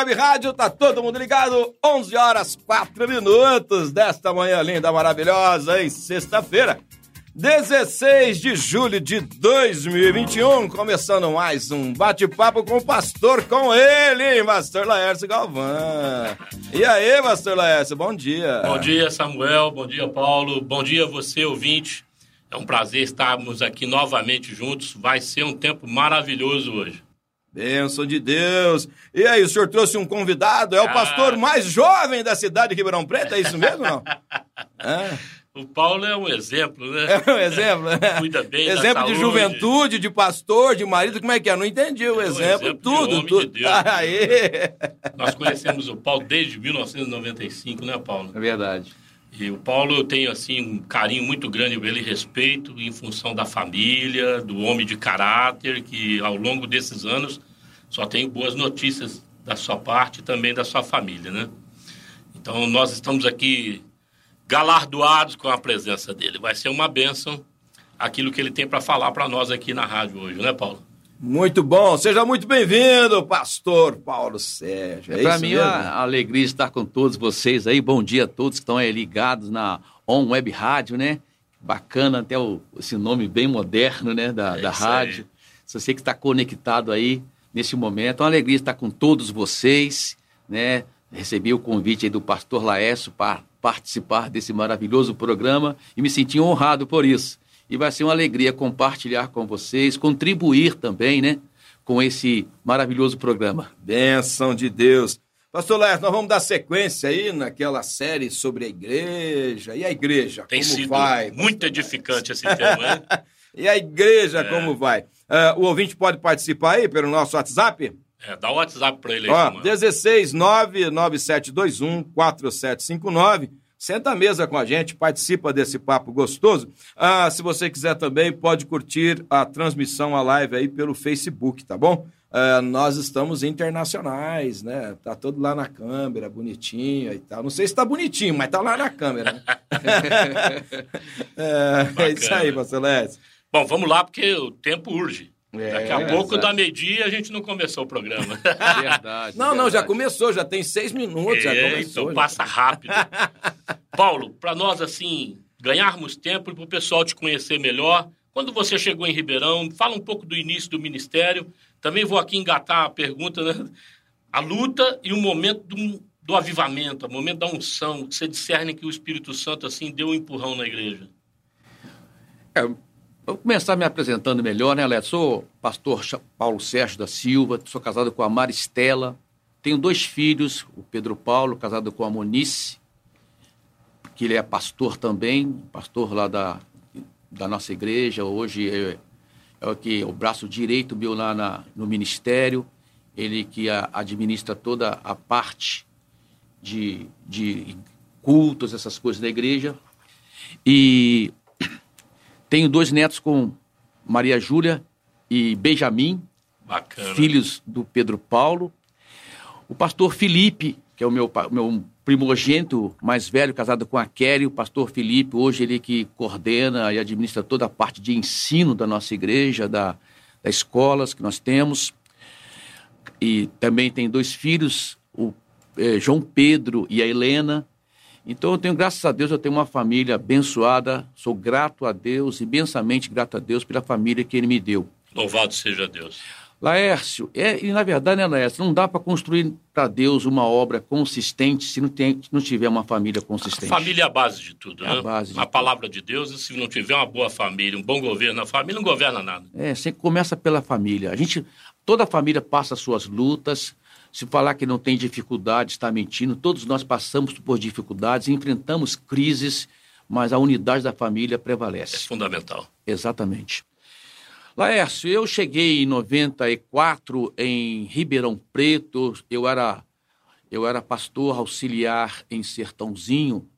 Web Rádio, tá todo mundo ligado? 11 horas 4 minutos desta manhã linda, maravilhosa, em sexta-feira, 16 de julho de 2021, começando mais um bate-papo com o pastor, com ele, pastor Laércio Galvão. E aí, pastor Laércio, bom dia. Bom dia, Samuel, bom dia, Paulo, bom dia você, ouvinte. É um prazer estarmos aqui novamente juntos, vai ser um tempo maravilhoso hoje. Bênção de Deus. E aí, o senhor trouxe um convidado? É o ah. pastor mais jovem da cidade de Ribeirão Preto, é isso mesmo não? É. O Paulo é um exemplo, né? É um exemplo, né? Cuida bem Exemplo de juventude, de pastor, de marido, como é que é? Não entendi o é um exemplo, exemplo, tudo, de tudo. De Deus, Aê. Nós conhecemos o Paulo desde 1995, né, Paulo? É verdade. E o Paulo eu tenho assim um carinho muito grande por ele, respeito em função da família, do homem de caráter que ao longo desses anos só tenho boas notícias da sua parte e também da sua família, né? Então nós estamos aqui galardoados com a presença dele. Vai ser uma bênção aquilo que ele tem para falar para nós aqui na rádio hoje, né, Paulo? Muito bom, seja muito bem-vindo, pastor Paulo Sérgio. É, é para mim mesmo? uma alegria estar com todos vocês aí. Bom dia a todos que estão aí ligados na On Web Rádio, né? Bacana, até o, esse nome bem moderno, né, da, é da rádio. Aí. Se você que está conectado aí nesse momento, é uma alegria estar com todos vocês, né? Recebi o convite aí do pastor Laércio para participar desse maravilhoso programa e me senti honrado por isso e vai ser uma alegria compartilhar com vocês, contribuir também, né, com esse maravilhoso programa. Benção de Deus. Pastor Laércio, nós vamos dar sequência aí naquela série sobre a igreja. E a igreja, Tem como sido vai? muito edificante esse tema, né? e a igreja, é. como vai? Uh, o ouvinte pode participar aí pelo nosso WhatsApp? É, dá o WhatsApp para ele aí. Ó, 16 99721 4759. Senta à mesa com a gente, participa desse papo gostoso. Ah, se você quiser também, pode curtir a transmissão, a live aí pelo Facebook, tá bom? Ah, nós estamos internacionais, né? Tá todo lá na câmera, bonitinho e tal. Não sei se tá bonitinho, mas tá lá na câmera, né? é, é, isso aí, Lécio. Bom, vamos lá, porque o tempo urge. É, Daqui a pouco, da meio-dia, a gente não começou o programa. Verdade. não, verdade. não, já começou, já tem seis minutos, é, já começou. Então passa rápido. Paulo, para nós, assim, ganharmos tempo e para o pessoal te conhecer melhor, quando você chegou em Ribeirão, fala um pouco do início do ministério. Também vou aqui engatar a pergunta, né? A luta e o momento do, do avivamento, o momento da unção, que você discerne que o Espírito Santo, assim, deu um empurrão na igreja. É, Vou começar me apresentando melhor, né, Alex? Sou pastor Paulo Sérgio da Silva, sou casado com a Maristela, tenho dois filhos, o Pedro Paulo, casado com a Monice, que ele é pastor também, pastor lá da, da nossa igreja, hoje é, é o que o braço direito meu lá na, no ministério, ele que a, administra toda a parte de, de cultos, essas coisas da igreja. E tenho dois netos com Maria Júlia e Benjamin, Bacana. filhos do Pedro Paulo. O pastor Felipe, que é o meu, meu primogênito mais velho, casado com a Kelly, o pastor Felipe, hoje ele que coordena e administra toda a parte de ensino da nossa igreja, da, das escolas que nós temos. E também tem dois filhos, o eh, João Pedro e a Helena. Então eu tenho, graças a Deus, eu tenho uma família abençoada, sou grato a Deus, imensamente grato a Deus pela família que Ele me deu. Louvado seja Deus. Laércio, é, e na verdade, né, Laércio, não dá para construir para Deus uma obra consistente se não, tem, não tiver uma família consistente. A família é a base de tudo, é né? A, base a palavra de Deus, se não tiver uma boa família, um bom governo, a família não governa nada. É, sempre começa pela família. A gente, toda a família passa suas lutas, se falar que não tem dificuldade, está mentindo. Todos nós passamos por dificuldades, enfrentamos crises, mas a unidade da família prevalece. É fundamental. Exatamente. Laércio, eu cheguei em 94 em Ribeirão Preto. Eu era, eu era pastor auxiliar em Sertãozinho,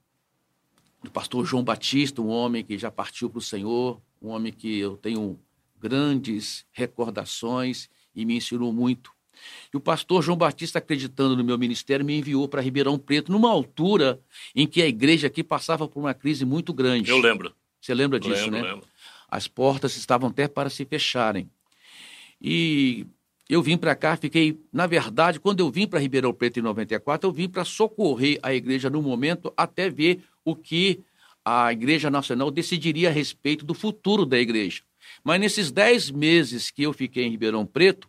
do pastor João Batista, um homem que já partiu para o Senhor, um homem que eu tenho grandes recordações e me ensinou muito. E o pastor João Batista, acreditando no meu ministério, me enviou para Ribeirão Preto, numa altura em que a igreja aqui passava por uma crise muito grande. Eu lembro. Você lembra disso, lembro, né? Lembro. As portas estavam até para se fecharem. E eu vim para cá, fiquei, na verdade, quando eu vim para Ribeirão Preto em 94, eu vim para socorrer a igreja no momento até ver o que a Igreja Nacional decidiria a respeito do futuro da igreja. Mas nesses dez meses que eu fiquei em Ribeirão Preto,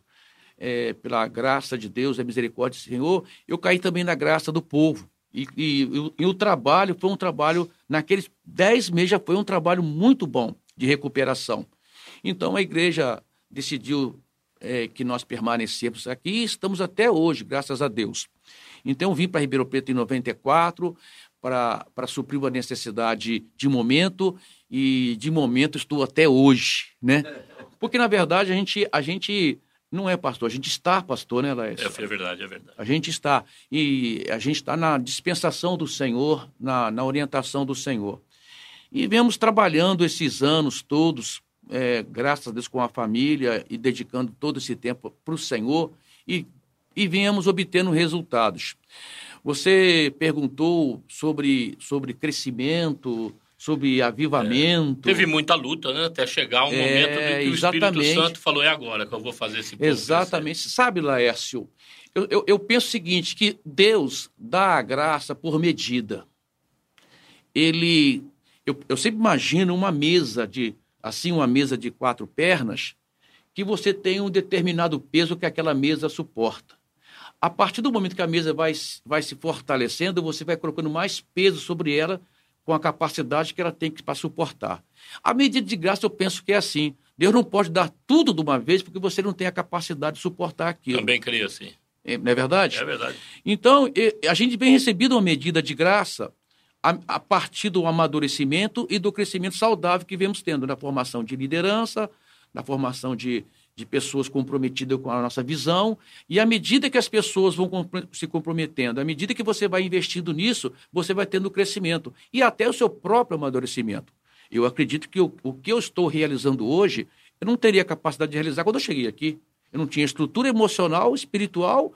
é, pela graça de Deus, a misericórdia do Senhor, eu caí também na graça do povo. E, e, e, o trabalho foi um trabalho, naqueles dez meses já foi um trabalho muito bom de recuperação. Então a igreja decidiu é, que nós permanecemos aqui e estamos até hoje, graças a Deus. Então vim para Ribeirão Preto em 94 para suprir uma necessidade de momento e de momento estou até hoje, né? Porque na verdade a gente, a gente não é pastor, a gente está pastor, né, Laércio? É, é verdade, é verdade. A gente está. E a gente está na dispensação do Senhor, na, na orientação do Senhor. E vemos trabalhando esses anos todos, é, graças a Deus, com a família e dedicando todo esse tempo para o Senhor e, e viemos obtendo resultados. Você perguntou sobre, sobre crescimento, sobre avivamento. É. Teve muita luta, né? Até chegar um é, momento em que exatamente. o Espírito Santo falou: é agora que eu vou fazer esse povo Exatamente. Crescer. Sabe, Laércio, eu, eu, eu penso o seguinte: que Deus dá a graça por medida. Ele. Eu, eu sempre imagino uma mesa de. Assim, uma mesa de quatro pernas, que você tem um determinado peso que aquela mesa suporta. A partir do momento que a mesa vai, vai se fortalecendo, você vai colocando mais peso sobre ela com a capacidade que ela tem para suportar. A medida de graça, eu penso que é assim. Deus não pode dar tudo de uma vez porque você não tem a capacidade de suportar aquilo. Também creio assim. É, não é verdade? É verdade. Então, a gente vem recebendo uma medida de graça a, a partir do amadurecimento e do crescimento saudável que vemos tendo na formação de liderança, na formação de, de pessoas comprometidas com a nossa visão, e à medida que as pessoas vão se comprometendo, à medida que você vai investindo nisso, você vai tendo crescimento e até o seu próprio amadurecimento. Eu acredito que o, o que eu estou realizando hoje, eu não teria capacidade de realizar quando eu cheguei aqui. Eu não tinha estrutura emocional, espiritual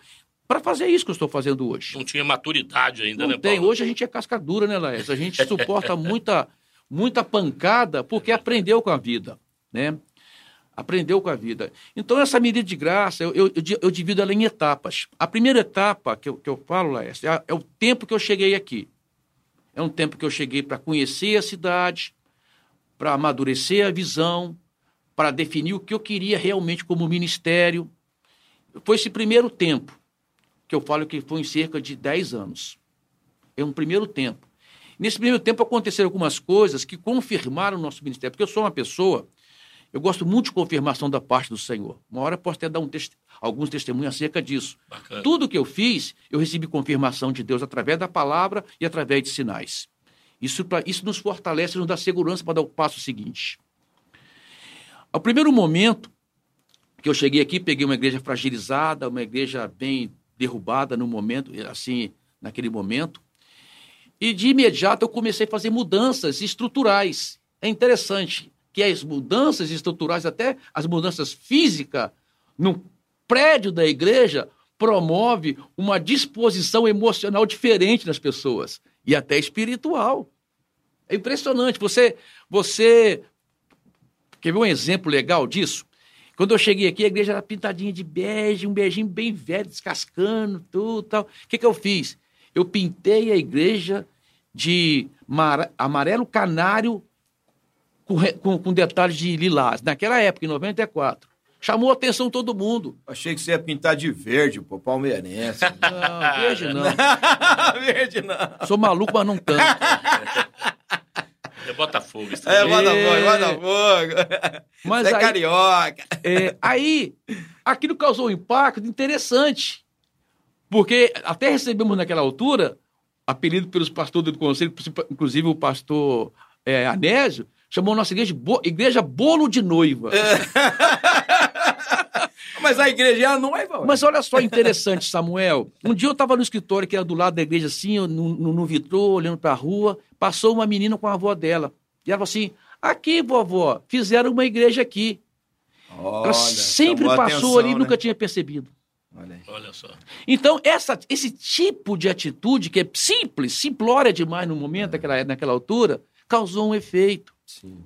para fazer isso que eu estou fazendo hoje. Não tinha maturidade ainda, não né, tem. Hoje a gente é casca dura, né, Laércio? A gente suporta muita, muita pancada porque aprendeu com a vida, né? Aprendeu com a vida. Então, essa medida de graça, eu, eu, eu divido ela em etapas. A primeira etapa que eu, que eu falo, Laércio, é, é o tempo que eu cheguei aqui. É um tempo que eu cheguei para conhecer a cidade, para amadurecer a visão, para definir o que eu queria realmente como ministério. Foi esse primeiro tempo, que eu falo que foi em cerca de 10 anos. É um primeiro tempo. Nesse primeiro tempo aconteceram algumas coisas que confirmaram o nosso ministério, porque eu sou uma pessoa eu gosto muito de confirmação da parte do Senhor. Uma hora posso até dar um test... alguns testemunhos acerca disso. Bacana. Tudo que eu fiz, eu recebi confirmação de Deus através da palavra e através de sinais. Isso, pra... isso nos fortalece, nos dá segurança para dar o passo seguinte. Ao primeiro momento que eu cheguei aqui, peguei uma igreja fragilizada, uma igreja bem derrubada no momento, assim, naquele momento. E de imediato eu comecei a fazer mudanças estruturais. É interessante que as mudanças estruturais, até as mudanças físicas, no prédio da igreja, promove uma disposição emocional diferente nas pessoas e até espiritual. É impressionante. Você, você quer ver um exemplo legal disso? Quando eu cheguei aqui, a igreja era pintadinha de bege, um beijinho bem velho, descascando, tudo tal. O que, que eu fiz? Eu pintei a igreja de amarelo canário com, com, com detalhes de lilás, naquela época, em 94. Chamou a atenção todo mundo. Achei que você ia pintar de verde, pô, palmeirense. Não, verde não. verde não. Sou maluco, mas não tanto. É Botafogo. Isso é, Botafogo, é Botafogo. Mas você é aí, é carioca. É, aí, aquilo causou um impacto interessante. Porque até recebemos naquela altura, apelido pelos pastores do conselho, inclusive o pastor é, Anésio, chamou nossa igreja de bo... Igreja Bolo de Noiva. É. Mas a igreja é a noiva. Mas olha só interessante, Samuel. Um dia eu estava no escritório, que era do lado da igreja, assim, no, no, no vitrô, olhando para a rua. Passou uma menina com a avó dela. E ela falou assim: Aqui, vovó, fizeram uma igreja aqui. Olha, ela sempre passou atenção, ali e né? nunca tinha percebido. Olha, Olha, só. Então, essa, esse tipo de atitude, que é simples, simplória demais no momento, naquela, naquela altura, causou um efeito. Sim.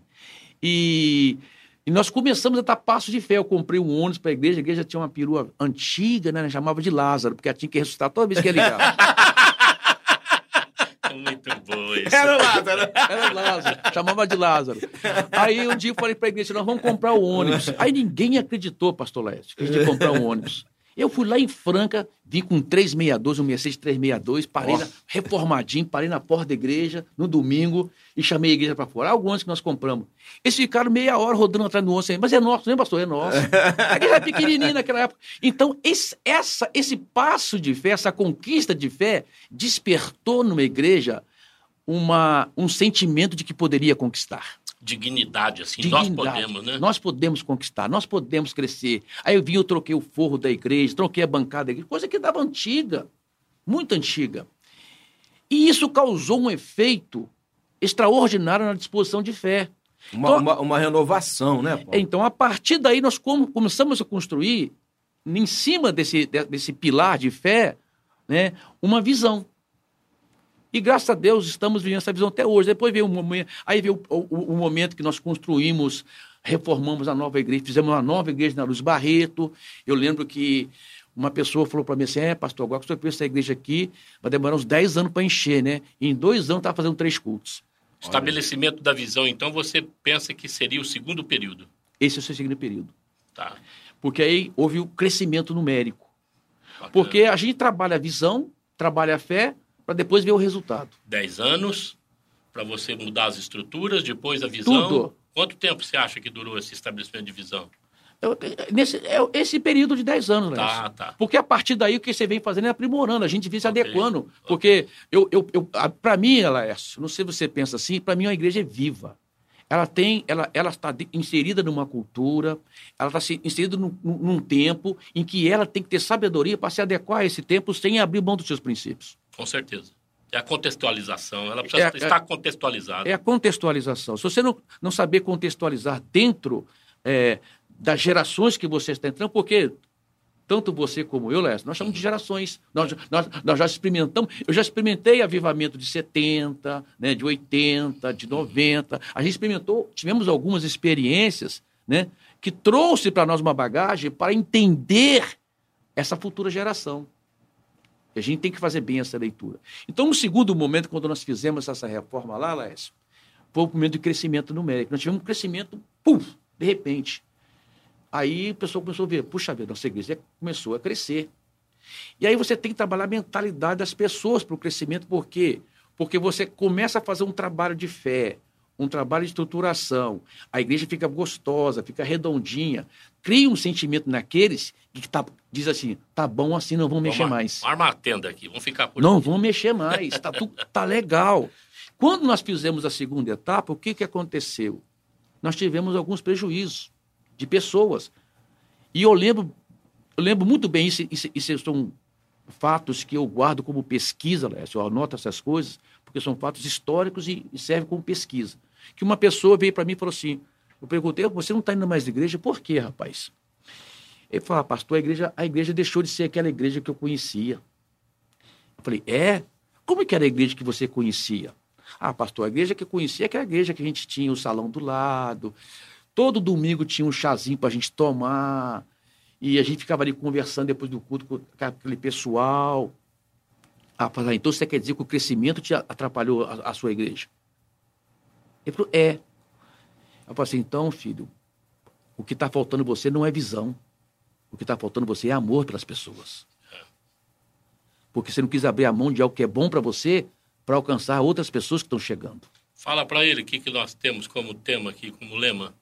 E E nós começamos a dar passos de fé. Eu comprei um ônibus para a igreja, a igreja tinha uma perua antiga, né? Chamava de Lázaro, porque ela tinha que ressuscitar toda vez que ia ligar. Muito bom isso. Era o Lázaro. Era Lázaro, chamava de Lázaro. Aí um dia eu falei para a igreja, nós vamos comprar o ônibus. Aí ninguém acreditou, pastor Lécio, que a gente ia comprar um ônibus. Eu fui lá em Franca, vim com um 362, um Mercedes 362, parei na, reformadinho, parei na porta da igreja no domingo e chamei a igreja para fora. Alguns que nós compramos. Eles ficaram meia hora rodando atrás do ônibus, mas é nosso, né, pastor? É nosso. A igreja era pequenininha naquela época. Então, esse, essa, esse passo de fé, essa conquista de fé, despertou numa igreja uma, um sentimento de que poderia conquistar dignidade, assim, dignidade. nós podemos, né? Nós podemos conquistar, nós podemos crescer. Aí eu vim, eu troquei o forro da igreja, troquei a bancada da igreja, coisa que dava antiga, muito antiga. E isso causou um efeito extraordinário na disposição de fé. Uma, então, uma, uma renovação, né? Paulo? Então, a partir daí, nós começamos a construir, em cima desse, desse pilar de fé, né, uma visão. E graças a Deus estamos vivendo essa visão até hoje. Depois veio um momento, aí veio o, o, o, momento que nós construímos, reformamos a nova igreja, fizemos uma nova igreja na Luz Barreto. Eu lembro que uma pessoa falou para mim assim: é, pastor, agora que senhor fez essa igreja aqui, vai demorar uns 10 anos para encher, né? E em dois anos está fazendo três cultos. Estabelecimento da visão, então você pensa que seria o segundo período? Esse é o seu segundo período. Tá. Porque aí houve o crescimento numérico. Bacana. Porque a gente trabalha a visão, trabalha a fé, para depois ver o resultado. Dez anos para você mudar as estruturas, depois a visão. Tudo. Quanto tempo você acha que durou esse estabelecimento de visão? Eu, nesse, é, esse período de 10 anos, né? Tá, tá. Porque a partir daí o que você vem fazendo é aprimorando, a gente vem se okay. adequando. Okay. Porque eu, eu, eu para mim, é, não sei se você pensa assim, para mim a igreja é viva. Ela tem, ela, ela está inserida numa cultura, ela está inserida num, num tempo em que ela tem que ter sabedoria para se adequar a esse tempo sem abrir mão dos seus princípios. Com certeza. É a contextualização, ela precisa é, estar é, contextualizada. É a contextualização. Se você não, não saber contextualizar dentro é, das gerações que você está entrando, porque tanto você como eu, Léo, nós chamamos de gerações. Nós, nós, nós já experimentamos, eu já experimentei avivamento de 70, né, de 80, de 90. A gente experimentou, tivemos algumas experiências né, que trouxe para nós uma bagagem para entender essa futura geração. A gente tem que fazer bem essa leitura. Então, no segundo momento, quando nós fizemos essa reforma lá, Laércio, foi o momento de crescimento numérico. Nós tivemos um crescimento, pum, de repente. Aí o pessoal começou a ver, puxa vida, nossa igreja começou a crescer. E aí você tem que trabalhar a mentalidade das pessoas para o crescimento, por quê? Porque você começa a fazer um trabalho de fé, um trabalho de estruturação. A igreja fica gostosa, fica redondinha. Cria um sentimento naqueles que tá, diz assim: tá bom assim, não vamos mexer mais. Arma a tenda aqui, vamos ficar por Não vamos mexer mais, tá, tudo, tá legal. Quando nós fizemos a segunda etapa, o que, que aconteceu? Nós tivemos alguns prejuízos de pessoas. E eu lembro, eu lembro muito bem, isso, isso, isso são fatos que eu guardo como pesquisa, Lécio, eu anoto essas coisas, porque são fatos históricos e, e servem como pesquisa. Que uma pessoa veio para mim e falou assim: eu perguntei, você não está indo mais na igreja? Por quê, rapaz? Ele falou, ah, pastor, a igreja, a igreja deixou de ser aquela igreja que eu conhecia. Eu falei, é? Como que era a igreja que você conhecia? Ah, pastor, a igreja que eu conhecia é aquela igreja que a gente tinha o salão do lado. Todo domingo tinha um chazinho para a gente tomar. E a gente ficava ali conversando depois do culto com aquele pessoal. Ah, então você quer dizer que o crescimento te atrapalhou a, a sua igreja? Ele falou, é. Eu falei assim, então, filho, o que está faltando você não é visão. O que está faltando você é amor pelas pessoas. Porque você não quis abrir a mão de algo que é bom para você para alcançar outras pessoas que estão chegando. Fala para ele o que, que nós temos como tema aqui, como lema.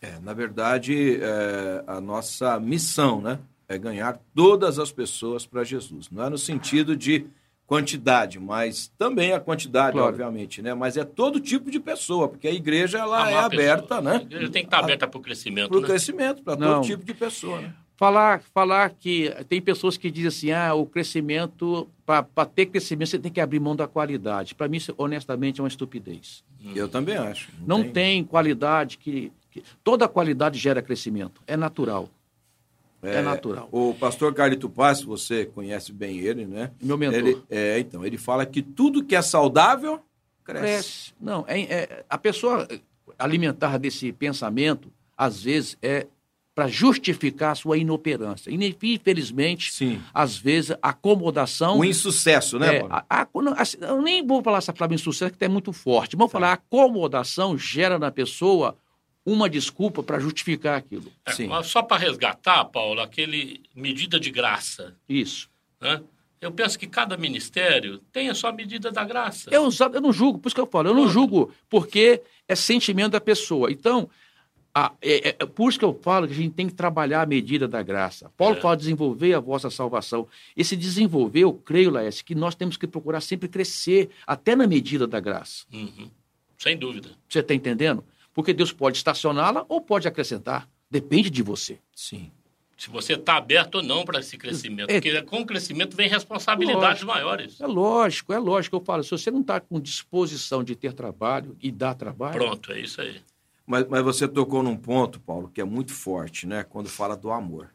É, na verdade, é, a nossa missão né, é ganhar todas as pessoas para Jesus. Não é no sentido de quantidade, mas também a quantidade, claro. obviamente, né? Mas é todo tipo de pessoa, porque a igreja ela é aberta, né? A igreja tem que estar aberta para o crescimento. Para o né? crescimento, para todo tipo de pessoa. Né? Falar, falar que tem pessoas que dizem assim, ah, o crescimento, para ter crescimento, você tem que abrir mão da qualidade. Para mim, isso, honestamente, é uma estupidez. Hum. Eu também acho. Não, não tem... tem... qualidade que, que. Toda qualidade gera crescimento. É natural. É, é, natural. O pastor Carlito Paz, você conhece bem ele, né? Meu mentor. Ele, é, então, ele fala que tudo que é saudável cresce. cresce. Não, é, é, a pessoa alimentar desse pensamento, às vezes, é para justificar a sua inoperância. Infelizmente, Sim. às vezes, a acomodação. O insucesso, né, é, a- a- não, assim, eu nem vou falar essa palavra insucesso, que é muito forte. Vamos falar, a acomodação gera na pessoa uma desculpa para justificar aquilo. É, Sim. mas só para resgatar, Paulo, aquele medida de graça. Isso. Né? Eu penso que cada ministério tem a sua medida da graça. Eu, eu não julgo, por isso que eu falo, eu não julgo porque é sentimento da pessoa. Então, a- é, é- é por isso que eu falo que a gente tem que trabalhar a medida da graça. Paulo É. fala desenvolver a vossa salvação. Esse desenvolver, eu creio, Laércio, que nós temos que procurar sempre crescer, até na medida da graça. Uhum. Sem dúvida. Você está entendendo? Porque Deus pode estacioná-la ou pode acrescentar. Depende de você. Sim. Se você está aberto ou não para esse crescimento. É. Porque com o crescimento vem responsabilidades Lógico. maiores. É lógico, é lógico. Eu falo, se você não está com disposição de ter trabalho e dar trabalho, Pronto, é isso aí. Mas, mas você tocou num ponto, Paulo, que é muito forte, né? Quando fala do amor.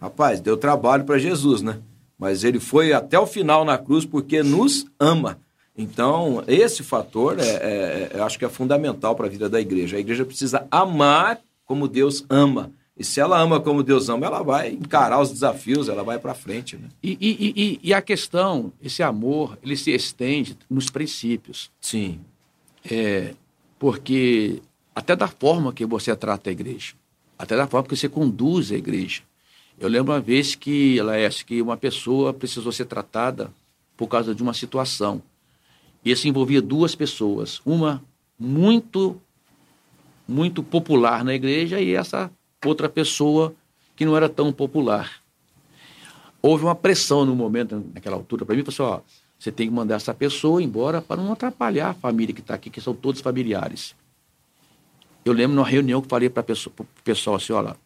Rapaz, deu trabalho para Jesus, né? Mas ele foi até o final na cruz porque nos ama. Então, esse fator, é, é- é- eu acho que é fundamental para a vida da igreja. A igreja precisa amar como Deus ama. E se ela ama como Deus ama, ela vai encarar os desafios, ela vai para frente, né? E, e- e- e- e a questão, esse amor, ele se estende nos princípios. Sim. É, porque até da forma que você trata a igreja, até da forma que você conduz a igreja. Eu lembro uma vez que, Laércio, que uma pessoa precisou ser tratada por causa de uma situação. E isso envolvia duas pessoas. Uma muito, muito popular na igreja e essa outra pessoa que não era tão popular. Houve uma pressão no momento, naquela altura, para mim, falou assim, você tem que mandar essa pessoa embora para não atrapalhar a família que está aqui, que são todos familiares. Eu lembro numa reunião que falei para o pessoal assim, olha,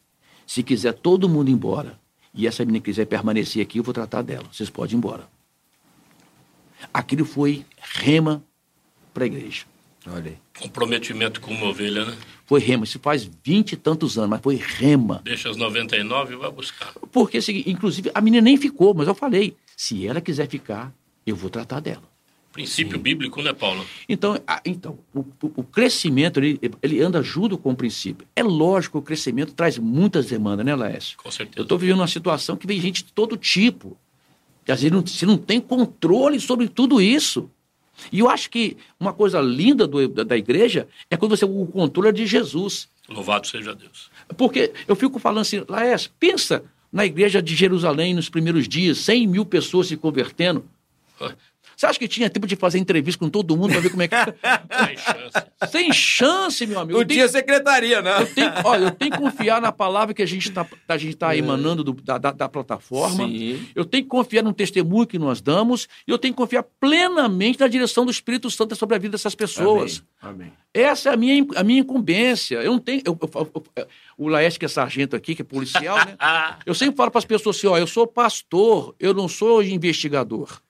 se quiser todo mundo embora e essa menina quiser permanecer aqui, eu vou tratar dela. Vocês podem ir embora. Aquilo foi rema para a igreja. Olha aí. Comprometimento com uma ovelha, né? Foi rema. Isso faz vinte e tantos anos, mas foi rema. Deixa as 99 e vai buscar. Porque, assim, inclusive, a menina nem ficou, mas eu falei, se ela quiser ficar, eu vou tratar dela. Princípio bíblico, né, Paulo? Então, a- então o, o- o crescimento, ele, ele anda junto com o princípio. É lógico que o crescimento traz muitas demandas, né, Laércio? Com certeza. Eu estou vivendo uma situação que vem gente de todo tipo. E às vezes não, você não tem controle sobre tudo isso. E eu acho que uma coisa linda do- da, da igreja é quando você o controle é de Jesus. Louvado seja Deus. Porque eu fico falando assim, Laércio, pensa na igreja de Jerusalém nos primeiros dias, 100 mil pessoas se convertendo. Você acha que tinha tempo de fazer entrevista com todo mundo para ver como é que. Sem chance. Sem chance, meu amigo. Não tenho- tinha secretaria, né? eu tenho- olha, eu tenho que confiar na palavra que a gente está a gente tá emanando do- da, da, da plataforma. Sim. Eu tenho que confiar no testemunho que nós damos. E eu tenho que confiar plenamente na direção do Espírito Santo sobre a vida dessas pessoas. Amém. Amém. Essa é a minha, a minha incumbência. Eu não tenho. eu- eu- eu- o Laércio, que é sargento aqui, que é policial, né? Eu sempre falo para as pessoas assim: ó, eu sou pastor, eu não sou investigador.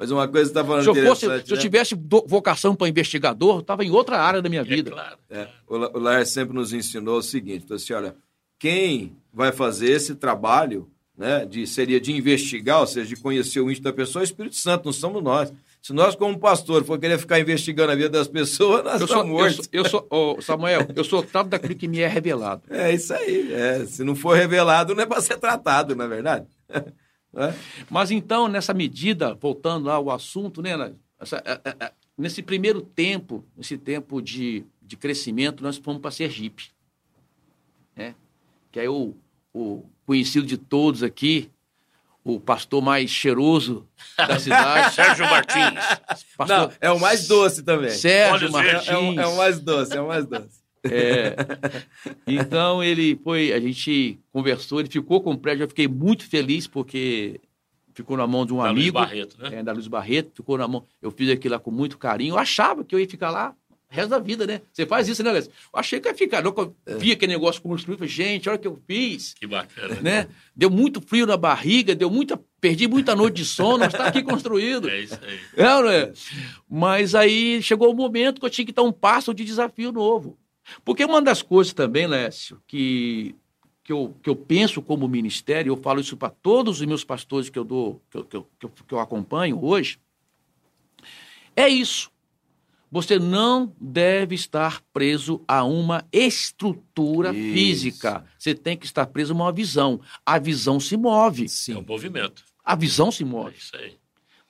Mas uma coisa que você está falando Se eu, fosse, se eu né? tivesse vocação para investigador, eu estava em outra área da minha é vida. claro. É, o o Laer sempre nos ensinou o seguinte, então, assim, olha, quem vai fazer esse trabalho, né, de, seria de investigar, ou seja, de conhecer o íntimo da pessoa, é o Espírito Santo, não somos nós. Se nós, como pastor, for querer ficar investigando a vida das pessoas, nós Eu sou, estamos eu mortos. sou, eu sou- ô, Samuel, eu sou tratado daquilo que me é revelado. É isso aí. é. se não for revelado, não é para ser tratado, não é verdade? É? Mas então, nessa medida, voltando lá ao assunto, né? Essa- é, é, é, nesse primeiro tempo, nesse tempo de, de crescimento, nós fomos para Sergipe. Né? Que aí o, o conhecido de todos aqui, o pastor mais cheiroso da cidade, Sérgio Martins. pastor Não, é o mais doce também. Sérgio Olhos Martins. É, é o, é o mais doce, é o mais doce. É. Então ele foi, a gente conversou, ele ficou com o prédio, eu fiquei muito feliz porque ficou na mão de um Da Luiz amigo, Barreto, né? é, da Luiz Barreto, ficou na mão. Eu fiz aquilo lá com muito carinho. Eu achava que eu ia ficar lá o resto da vida, né? Você faz isso, né, Alessio? Eu achei que ia ficar. Eu vi aquele negócio construído, falei, gente, olha o que eu fiz. Que bacana. Né? Deu muito frio na barriga, deu muita, perdi muita noite de sono, mas está aqui construído. É isso aí. É, não é? Mas aí chegou o momento que eu tinha que dar um passo de desafio novo. Porque uma das coisas também, Lécio, que, que, eu, que eu penso como ministério, eu falo isso para todos os meus pastores que eu dou, que eu, que eu, que eu, que eu acompanho hoje, é isso. Você não deve estar preso a uma estrutura Isso. física. Você tem que estar preso a uma visão. A visão se move. É um movimento. A visão se É move. isso aí.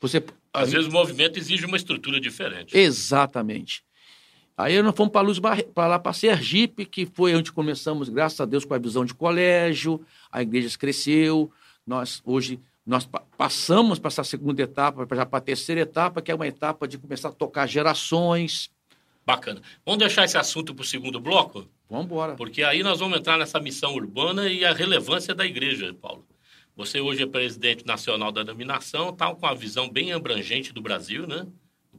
Você Às vezes o movimento exige uma estrutura diferente. Exatamente. Aí nós fomos para Luz para lá para Sergipe, que foi onde começamos, graças a Deus, com a visão de colégio. A igreja cresceu. Nós hoje nós pa- passamos para essa segunda etapa, já para a terceira etapa, que é uma etapa de começar a tocar gerações. Bacana. Vamos deixar esse assunto para o segundo bloco? Vamos embora. Porque aí nós vamos entrar nessa missão urbana e a relevância da igreja, Paulo. Você hoje é presidente nacional da denominação, está com a visão bem abrangente do Brasil, né?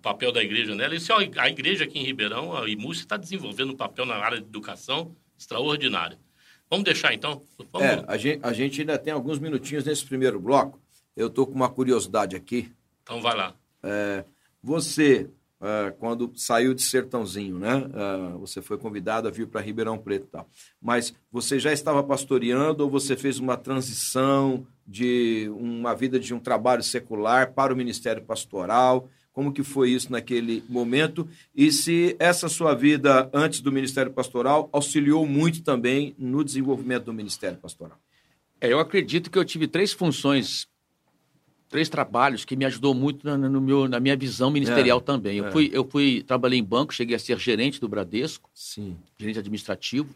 Papel da igreja nela. Isso é a igreja aqui em Ribeirão, a IMUS, está desenvolvendo um papel na área de educação extraordinário. Vamos deixar então? Vamos... É, a gente, a gente ainda tem alguns minutinhos nesse primeiro bloco. Eu estou com uma curiosidade aqui. Então vai lá. É, você, é, quando saiu de Sertãozinho, né? é, você foi convidado a vir para Ribeirão Preto e tal. Mas você já estava pastoreando ou você fez uma transição de uma vida de um trabalho secular para o ministério pastoral? Como que foi isso naquele momento? E se essa sua vida antes do ministério pastoral auxiliou muito também no desenvolvimento do ministério pastoral? É, eu acredito que eu tive três funções, três trabalhos que me ajudou muito na, no meu, na minha visão ministerial É, também. Eu, é. fui, eu fui, trabalhei em banco, cheguei a ser gerente do Bradesco, Sim. gerente administrativo.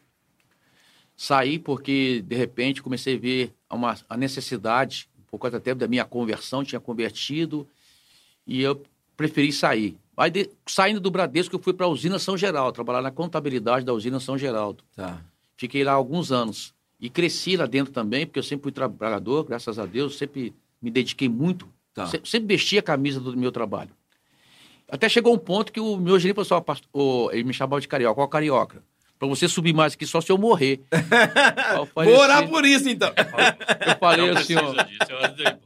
Saí porque, de repente, comecei a ver uma, a necessidade, por causa até da minha conversão, tinha convertido, e eu preferi sair. Aí, de- saindo do Bradesco, eu fui para a usina São Geraldo, trabalhar na contabilidade da usina São Geraldo. Tá. Fiquei lá alguns anos. E cresci lá dentro também, porque eu sempre fui trabalhador, graças a Deus, sempre me dediquei muito. Tá. Se- Sempre vesti a camisa do meu trabalho. Até chegou um ponto que o meu gerente falou assim, ô, ele me chamava de carioca, ó, carioca. Pra você subir mais aqui só se eu morrer. Eu falei Vou orar assim- por isso, então. Eu falei Não assim, ó. disso. eu ajudo.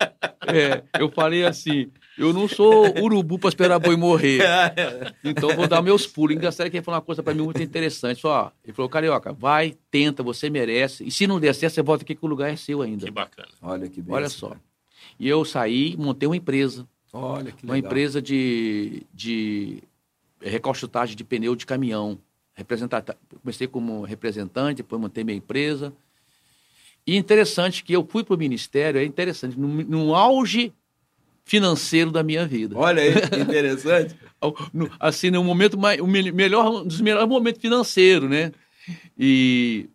É, eu falei assim, eu não sou urubu pra esperar boi morrer. Então eu vou dar meus pulos. Engraçado que ele falou uma coisa pra mim muito interessante. Só, ele falou, Carioca, vai, tenta, você merece. E se não der certo, você volta aqui que o lugar é seu ainda. Que bacana. Olha que bem. Olha só. E eu saí, montei uma empresa. Olha que Uma legal. empresa de, de recalchutagem de pneu de caminhão. Representata- Comecei como representante, depois montei minha empresa. E interessante que eu fui para o ministério, é interessante, no, no auge financeiro da minha vida. Olha aí, que interessante. Assim, no momento mais, o me- melhor, um dos melhores momentos financeiros, né? E,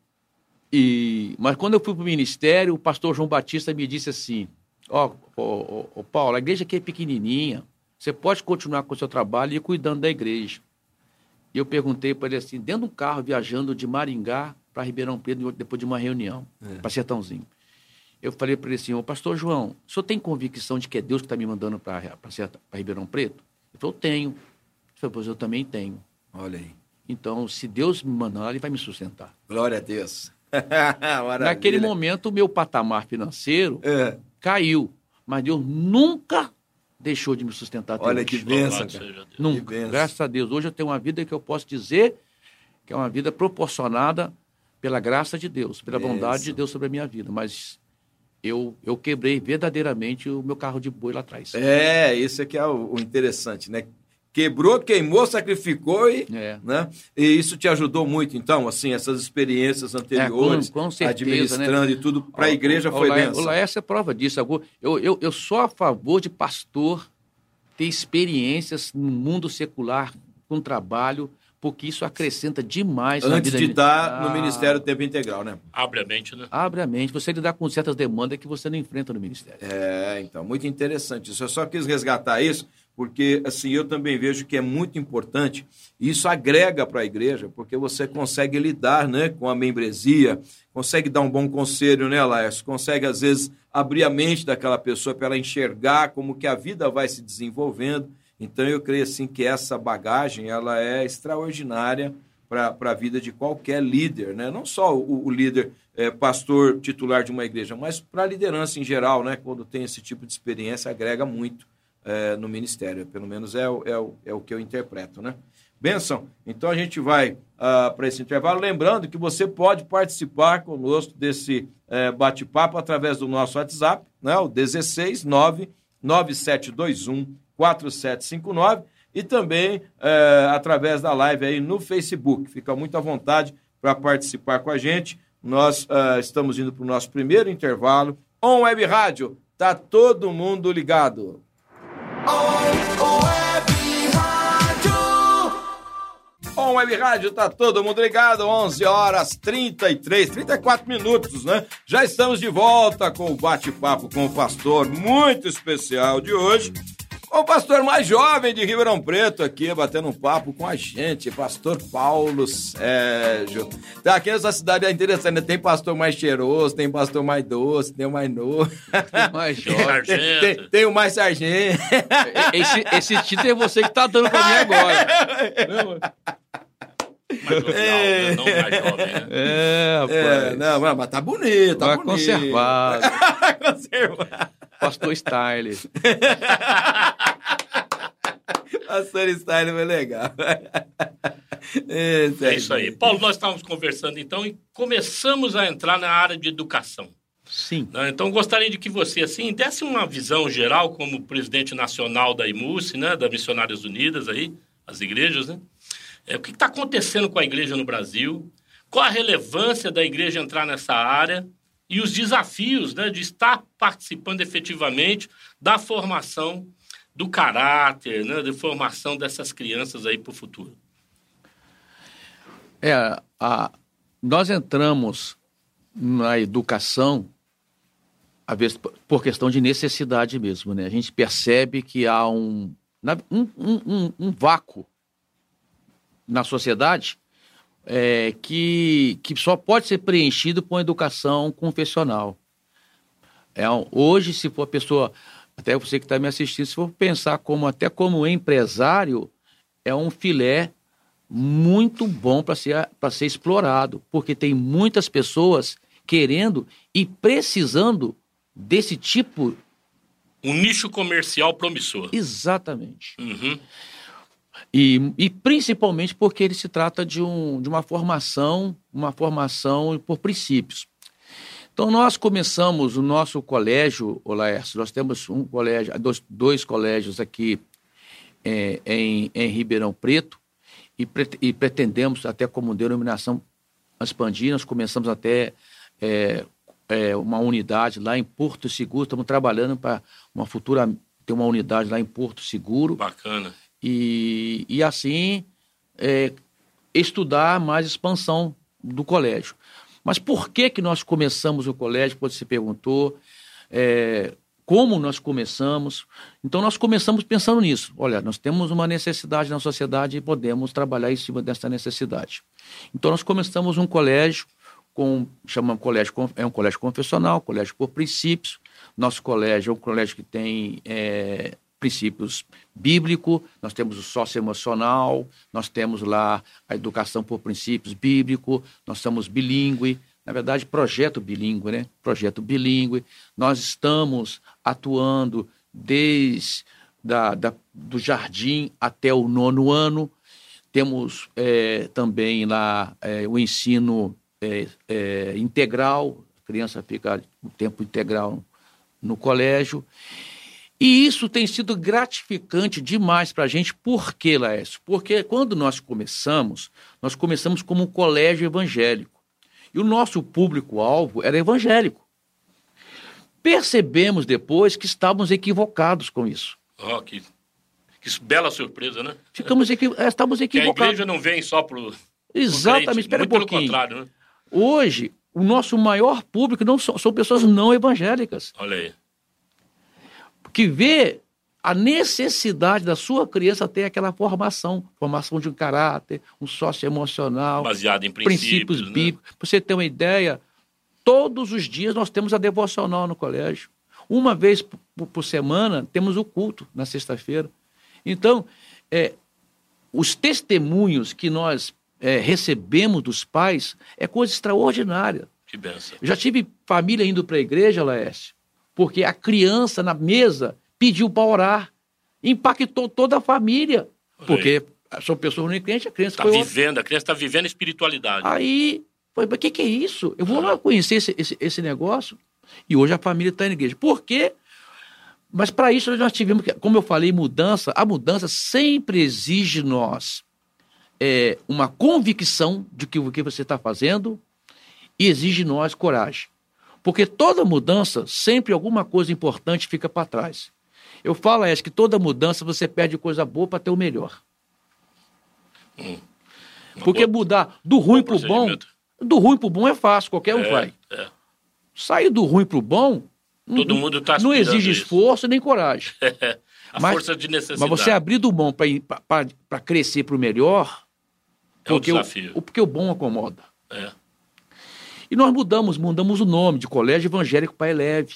e, mas quando eu fui para o ministério, o pastor João Batista me disse assim: Ó, ó, ó, ó, Paulo, a igreja aqui é pequenininha, você pode continuar com o seu trabalho e ir cuidando da igreja. E eu perguntei para ele assim, dentro de um carro, viajando de Maringá para Ribeirão Preto, depois de uma reunião, para Sertãozinho. Eu falei para ele assim, ô pastor João, o senhor tem convicção de que é Deus que está me mandando para Ribeirão Preto? Ele falou, tenho. Eu falei, pois eu também tenho. Olha aí. Então, se Deus me mandar, ele vai me sustentar. Glória a Deus. Naquele momento, o meu patamar financeiro É. caiu, mas Deus nunca deixou de me sustentar. até Olha hoje. que bênção, Louvado cara. Nunca. bênção. Graças a Deus. Hoje eu tenho uma vida que eu posso dizer que é uma vida proporcionada pela graça de Deus, pela Bênção. bondade de Deus sobre a minha vida. Mas eu, eu quebrei verdadeiramente o meu carro de boi lá atrás. É, isso é que é o, o interessante, né? Quebrou, queimou, sacrificou e, É. né? E isso te ajudou muito, então, assim, essas experiências anteriores, É, com- com certeza, administrando e tudo, para a igreja foi bênção. O Laércio é prova disso. Eu, eu, eu sou a favor de pastor ter experiências no mundo secular com trabalho, porque isso acrescenta demais na Antes vida de estar no Ah, Ministério Tempo Integral, né? Abre a mente, né? Abre a mente, você lidar com certas demandas que você não enfrenta no ministério. É, então, muito interessante isso. Eu só quis resgatar isso, porque assim, eu também vejo que é muito importante, e isso agrega para a igreja, porque você consegue lidar né, com a membresia, consegue dar um bom conselho, né, Laércio? Consegue, às vezes, abrir a mente daquela pessoa para ela enxergar como que a vida vai se desenvolvendo. Então, eu creio assim que essa bagagem ela é extraordinária para a vida de qualquer líder, né? não só o, o líder é, pastor titular de uma igreja, mas para a liderança em geral, né? quando tem esse tipo de experiência, agrega muito é, no ministério, pelo menos é, é, é o que eu interpreto. Né? Benção, então a gente vai ah, para esse intervalo, lembrando que você pode participar conosco desse eh, bate-papo através do nosso WhatsApp, né? o 16 9 9721 4759 e também é, através da live aí no Facebook. Fica muito à vontade para participar com a gente. Nós uh, estamos indo para o nosso primeiro intervalo. On Web Rádio, tá todo mundo ligado. On Web Web Rádio, tá todo mundo ligado. 11 horas 33, 34 minutos, né? Já estamos de volta com o bate-papo com o pastor muito especial de hoje o pastor mais jovem de Ribeirão Preto aqui, batendo um papo com a gente, pastor Paulo Sérgio. Tá aqui nessa cidade é interessante, né? tem pastor mais cheiroso, tem pastor mais doce, tem o mais novo. Tem mais jovem. Tem, tem, tem, o mais sargento. Esse, esse título é você que tá dando pra mim agora. Mais é, né? não mais jovem, né? É, rapaz. É, não, mas tá bonito, tá, tá bonito. conservado. conservado. Pastor Style. Pastor Style foi legal. É, é isso aí. Paulo, nós estávamos conversando então e começamos a entrar na área de educação. Sim. Né? Então, gostaria de que você, assim, desse uma visão geral como presidente nacional da IMUS, né, da Missionárias Unidas aí, as igrejas, né? É, o que está acontecendo com a igreja no Brasil? Qual a relevância da igreja entrar nessa área? E os desafios né, de estar participando efetivamente da formação do caráter, né, de formação dessas crianças aí para o futuro. É, a, nós entramos na educação, às vezes, por questão de necessidade mesmo. Né? A gente percebe que há um, um, um, um vácuo na sociedade é, que, que só pode ser preenchido com educação confessional. É, hoje, se for a pessoa, até você que está me assistindo, se for pensar como até como empresário, é um filé muito bom para ser, ser explorado, porque tem muitas pessoas querendo e precisando desse tipo. Um nicho comercial promissor. Exatamente. Uhum. E, e principalmente porque ele se trata de, um, de uma formação, uma formação por princípios. Então, nós começamos o nosso colégio, o Laércio, nós temos um colégio, dois, dois colégios aqui é, em, em Ribeirão Preto, e, e, pretendemos, até como denominação expandir, nós começamos até é, é, uma unidade lá em Porto Seguro, estamos trabalhando para uma futura, ter uma unidade lá em Porto Seguro. Bacana e, e assim é, estudar mais expansão do colégio. Mas por que, que nós começamos o colégio, quando se perguntou, é, como nós começamos. Então, nós começamos pensando nisso. Olha, nós temos uma necessidade na sociedade e podemos trabalhar em cima dessa necessidade. Então, nós começamos um colégio, com, chamamos colégio, é um colégio confessional, colégio por princípios. Nosso colégio é um colégio que tem é, princípios bíblicos, nós temos o socioemocional, nós temos lá a educação por princípios bíblicos, nós somos bilíngue, na verdade, projeto bilíngue, né? Projeto bilíngue. Nós estamos atuando desde da, da, do jardim até o nono ano. Temos é, também lá é, o ensino é, é integral, a criança fica o tempo integral no colégio. E isso tem sido gratificante demais para a gente. Por quê, Laércio? Porque quando nós começamos, nós começamos como um colégio evangélico. E o nosso público-alvo era evangélico. Percebemos depois que estávamos equivocados com isso. Oh, que, que bela surpresa, né? Ficamos equi... É, estávamos equivocados. Que a igreja não vem só para o. Exatamente, espera um pouquinho. Pelo contrário, né? Hoje, o nosso maior público não são, são pessoas não evangélicas. Olha aí que vê a necessidade da sua criança ter aquela formação, formação de um caráter, um sócio emocional, baseado em princípios, princípios né? bíblicos. Para você ter uma ideia, todos os dias nós temos a devocional no colégio. Uma vez por, por semana temos o culto na sexta-feira. Então, é, os testemunhos que nós é, recebemos dos pais é coisa extraordinária. Que benção. Eu já tive família indo para a igreja, Laércio, porque a criança na mesa pediu para orar. Impactou toda a família. Porque são pessoas não crentes, a criança está vivendo, a criança está vivendo espiritualidade. Aí, foi, o que, que é isso? Eu vou ah. lá conhecer esse, esse, esse negócio. E hoje a família está na igreja. Por quê? Mas para isso nós tivemos, que, como eu falei, mudança. A mudança sempre exige nós é, uma convicção de que o que você está fazendo e exige nós coragem. Porque toda mudança, sempre alguma coisa importante fica para trás. Eu falo, é que toda mudança você perde coisa boa para ter o melhor. Hum. Porque boa, mudar do ruim para o bom, do ruim para o bom é fácil, qualquer um é, vai. É. Sair do ruim para o bom, Todo mundo tá não exige isso. esforço nem coragem. a mas, força de necessidade. Mas você abrir do bom para crescer para o melhor, é um desafio. O, porque o bom acomoda. É. E nós mudamos, mudamos o nome de Colégio Evangélico Pai Leve.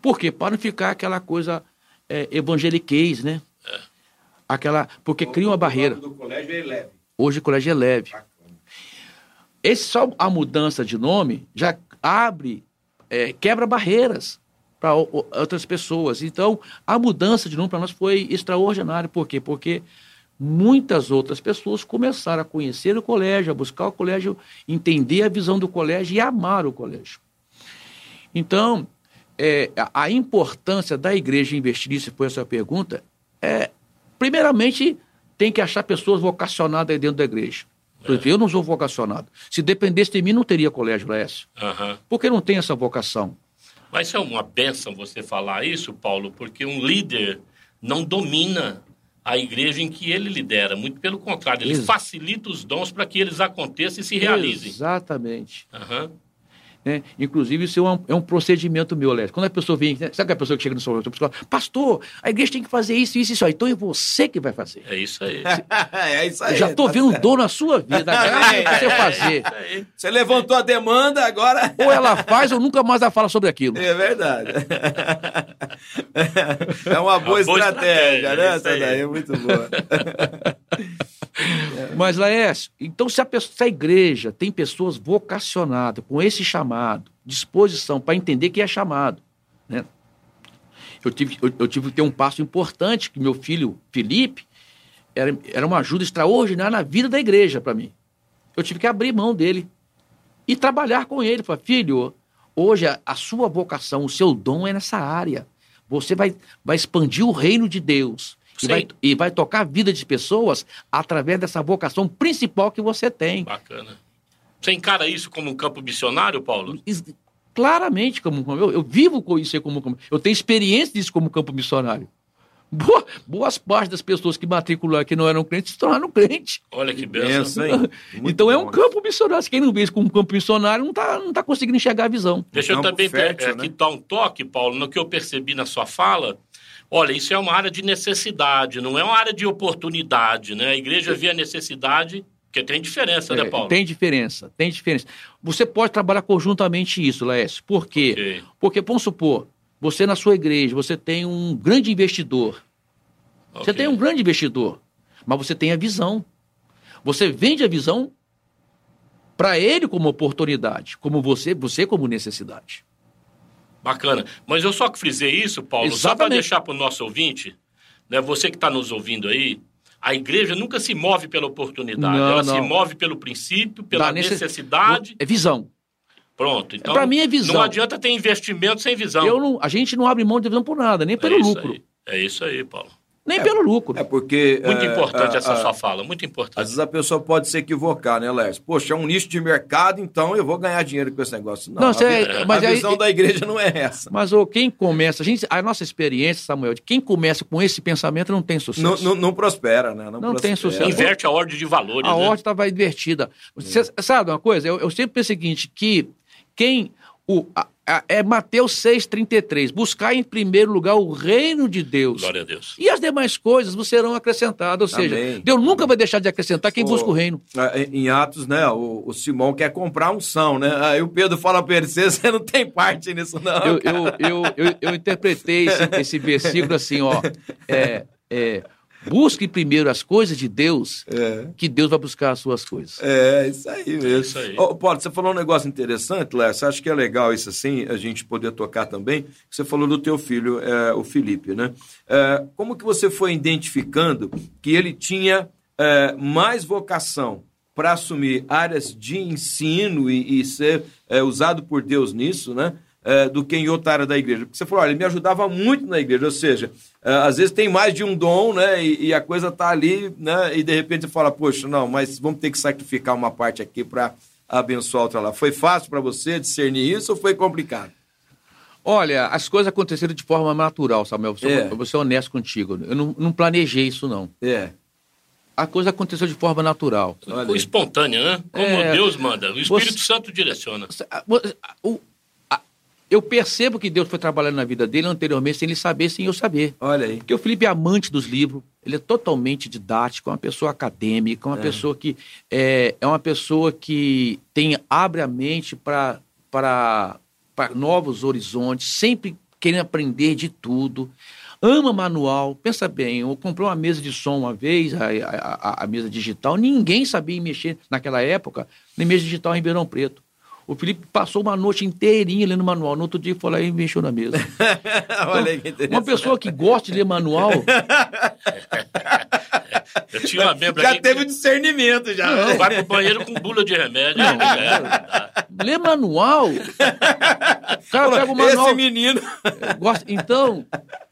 Por quê? Para não ficar aquela coisa é, evangeliquez, né? É. Aquela, porque o, cria uma barreira. É. Hoje o colégio é leve. Esse, só a mudança de nome já abre, é, quebra barreiras para outras pessoas. Então, a mudança de nome para nós foi extraordinária. Por quê? Porque muitas outras pessoas começaram a conhecer o colégio, a buscar o colégio, entender a visão do colégio e amar o colégio. Então, é, a importância da igreja investir nisso, foi essa pergunta, é, primeiramente, tem que achar pessoas vocacionadas dentro da igreja. É. Eu não sou vocacionado. Se dependesse de mim, não teria colégio Laércio. Uhum. Porque não tem essa vocação. Mas é uma benção você falar isso, Paulo, porque um líder não domina a igreja em que ele lidera. Muito pelo contrário, ele Ex facilita os dons para que eles aconteçam e se realizem. Exatamente. Uhum. Né? Inclusive, isso é um, é um procedimento meu, Léo. Quando a pessoa vem, né? sabe a pessoa que chega no seu psicólogo, pastor, a igreja tem que fazer isso, isso, isso. Aí. Então é você que vai fazer. É isso aí. é isso aí. Eu já estou tá vendo certo. dor na sua vida, é, é, você fazer. É você levantou a demanda, agora. Ou ela faz ou nunca mais ela fala sobre aquilo. É verdade. É uma boa, uma estratégia, boa estratégia, né? Essa daí é muito boa. Mas, Laércio, então se a, pessoa, se a igreja tem pessoas vocacionadas com esse chamado, disposição para entender que é chamado, né? Eu tive, eu, eu, tive que ter um passo importante, que meu filho, Felipe, era, era uma ajuda extraordinária na vida da igreja para mim. Eu tive que abrir mão dele e trabalhar com ele. Falar, filho, hoje a, a sua vocação, o seu dom é nessa área. Você vai, vai expandir o reino de Deus. E vai, e vai, tocar a vida de pessoas através dessa vocação principal que você tem. Bacana. Você encara isso como um campo missionário, Paulo? Claramente, como eu, eu vivo com isso como eu tenho experiência disso como campo missionário. Boa, boas partes das pessoas que matricularam que não eram crentes se tornaram crentes. Olha que benção. então é um campo missionário. Quem não vê isso como um campo missionário não está não tá conseguindo enxergar a visão. Deixa eu também fértil, é, né? dar um toque, Paulo, no que eu percebi na sua fala. Olha, isso é uma área de necessidade, não é uma área de oportunidade, né? A igreja vê a necessidade, porque tem diferença, né, é, né, Paulo? Tem diferença, tem diferença. Você pode trabalhar conjuntamente isso, Laércio. Por quê? Okay. Porque, vamos supor, você na sua igreja, você tem um grande investidor. Okay. Você tem um grande investidor, mas você tem a visão. Você vende a visão para ele como oportunidade, como você, você como necessidade. Bacana. Mas eu só frisei isso, Paulo, Exatamente. só para deixar para o nosso ouvinte, né, você que está nos ouvindo aí, a igreja nunca se move pela oportunidade, não, ela não. se move pelo princípio, pela necess... necessidade. É visão. Pronto. Então, para mim é visão. Não adianta ter investimento sem visão. Eu não, a gente não abre mão de visão por nada, nem pelo é lucro. Aí. É isso aí, Paulo. Nem é, pelo lucro. É porque. Muito é, importante é, essa é, sua fala, muito importante. Às vezes a pessoa pode se equivocar, né, Lércio? Poxa, é um nicho de mercado, então eu vou ganhar dinheiro com esse negócio. Não, não a, é, mas a visão da igreja não é essa. Mas oh, quem começa, a, gente, a nossa experiência, Samuel, de quem começa com esse pensamento não tem sucesso. Não, não, não prospera, né? Não, não tem sucesso. Inverte a ordem de valores. A né? ordem estava invertida. Você sabe uma coisa? Eu, eu sempre penso o seguinte: que quem. O, a, é Mateus 6,33. Buscar em primeiro lugar o reino de Deus. Glória a Deus. E as demais coisas vos serão acrescentadas. Ou seja, Amém. Deus nunca vai deixar de acrescentar quem o, busca o reino. Em Atos, né? O, o Simão quer comprar unção, né? Aí o Pedro fala para ele: você não tem parte nisso, não. Eu, eu, eu, eu, eu, interpretei esse, esse versículo assim, ó. É, é, Busque primeiro as coisas de Deus, é. que Deus vai buscar as suas coisas. É, isso aí mesmo. É isso aí. Oh, Paulo, você falou um negócio interessante, Léo. Você acha que é legal isso assim, a gente poder tocar também? Você falou do teu filho, é, o Felipe, né? É, como que você foi identificando que ele tinha é, mais vocação para assumir áreas de ensino e, e ser é, usado por Deus nisso, né? É, do que em outra área da igreja? Porque você falou, olha, ele me ajudava muito na igreja, ou seja, é, às vezes tem mais de um dom, né, e, e, a coisa tá ali, né, e de repente você fala, poxa, não, mas vamos ter que sacrificar uma parte aqui para abençoar outra lá. Foi fácil para você discernir isso ou foi complicado? Olha, as coisas aconteceram de forma natural, Samuel. Eu vou, é. eu vou ser honesto contigo. Eu não, não planejei isso, não. É a coisa aconteceu de forma natural. Foi espontânea, né? Como é, Deus manda. O Espírito você, Santo direciona. O, eu percebo que Deus foi trabalhando na vida dele anteriormente sem ele saber, sem eu saber. Olha aí. Porque o Felipe é amante dos livros, ele é totalmente didático, é uma pessoa acadêmica, uma é. pessoa que é, é uma pessoa que tem abre a mente para novos horizontes, sempre querendo aprender de tudo ama manual. Pensa bem, eu comprei uma mesa de som uma vez, a, a, a mesa digital, ninguém sabia mexer naquela época, nem mesa digital em Ribeirão Preto. O Felipe passou uma noite inteirinha lendo manual. No outro dia foi lá e mexeu na mesa. Então, Olha aí que Uma pessoa que gosta de ler manual. Eu tinha uma membro Já teve que... discernimento, já. Não, vai pro banheiro com bula de remédio. Não, não. Lê manual. Cara pega o manual. Esse menino. Gosta... Então,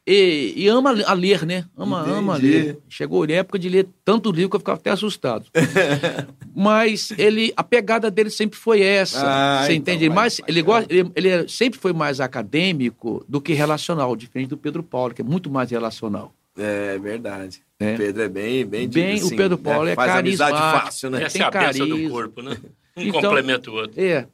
e, e, ama a ler, né? Ama, Entendi. ama ler. Chegou a época de ler tanto livro que eu ficava até assustado. Mas ele, a pegada dele sempre foi essa. Ah, você então entende? Vai, Mas vai, ele, gosta, ele, ele, sempre foi mais acadêmico do que relacional, diferente do Pedro Paulo, que é muito mais relacional. É verdade. É. O Pedro é bem, bem, bem assim, O Pedro Paulo né? é Faz carismático. fácil, né? Essa é a carisma. do corpo, né? Um então, complementa o outro. É.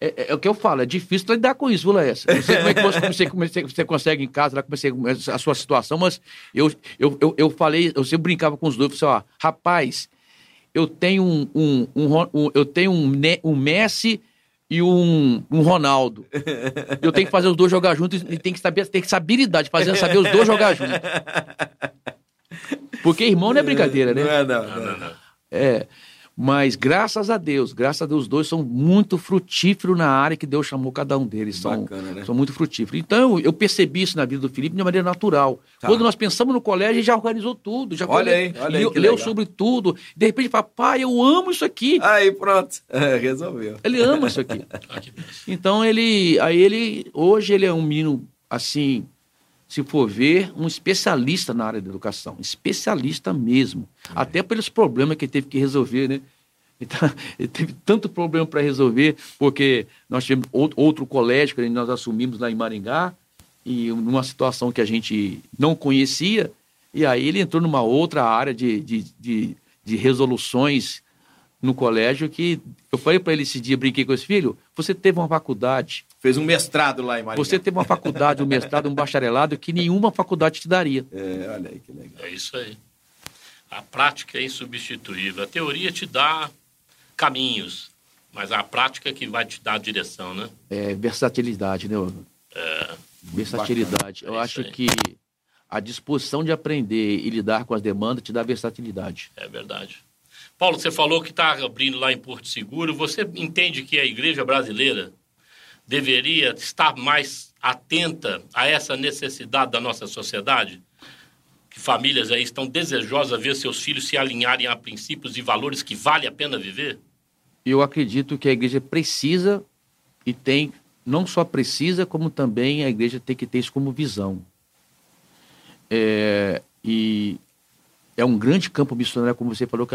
É, é, é, o que eu falo, é difícil lidar com isso, viu, Laércio? Não sei como é que você, como você, você consegue em casa, lá, como você, a sua situação, mas eu, eu, eu, eu falei, eu sempre brincava com os dois, falei assim, ó, rapaz, eu tenho um, um, um, um eu tenho um, um Messi e um, um Ronaldo. Eu tenho que fazer os dois jogar juntos e tem que saber, tem que saber habilidade, fazer saber os dois jogar juntos. Porque irmão não é brincadeira, né? Não é, não. não, não, não. É. Mas graças a Deus, graças a Deus, os dois são muito frutíferos na área que Deus chamou cada um deles. Bacana, são, né? são muito frutíferos. Então, eu percebi isso na vida do Felipe de maneira natural. Tá. Quando nós pensamos no colégio, ele já organizou tudo. Já olha aí, olha leu, aí leu sobre tudo. De repente, fala, pai, eu amo isso aqui. Aí, pronto. É, resolveu. Ele ama isso aqui. então, ele, aí ele, hoje ele é um menino, assim, se for ver, um especialista na área da educação, especialista mesmo. É. Até pelos problemas que teve que resolver, né? Então, ele teve tanto problema para resolver, porque nós tivemos outro colégio que nós assumimos lá em Maringá, e numa situação que a gente não conhecia, e aí ele entrou numa outra área de, de, de, de resoluções no colégio que eu falei para ele esse dia, brinquei com esse filho, você teve uma faculdade. Fez um mestrado lá em Maringá. Você teve uma faculdade, um mestrado, um bacharelado que nenhuma faculdade te daria. É, olha aí que legal. É isso aí. A prática é insubstituível. A teoria te dá caminhos, mas a prática é que vai te dar a direção, né? É, versatilidade, né? É. Versatilidade. Eu é acho aí. que a disposição de aprender e lidar com as demandas te dá versatilidade. É verdade. Paulo, você falou que está abrindo lá em Porto Seguro. Você entende que a igreja brasileira deveria estar mais atenta a essa necessidade da nossa sociedade? Que famílias aí estão desejosas de ver seus filhos se alinharem a princípios e valores que vale a pena viver? Eu acredito que a igreja precisa e tem, não só precisa, como também a igreja tem que ter isso como visão. É, e é um grande campo missionário, como você falou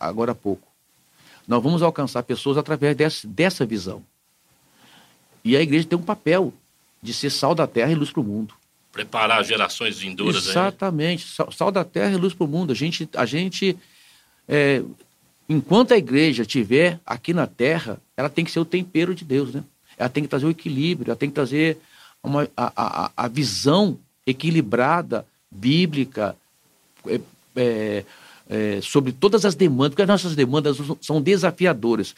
agora, há pouco. Nós vamos alcançar pessoas através dessa, dessa visão. E a igreja tem um papel de ser sal da terra e luz para o mundo. Preparar gerações vindouras. Exatamente. Sal, sal, da terra e luz para o mundo. A gente, a gente é, enquanto a igreja estiver aqui na terra, ela tem que ser o tempero de Deus, né? Ela tem que trazer o equilíbrio, ela tem que trazer uma, a, a, a visão equilibrada, bíblica, é, é, é, sobre todas as demandas, porque as nossas demandas são desafiadoras.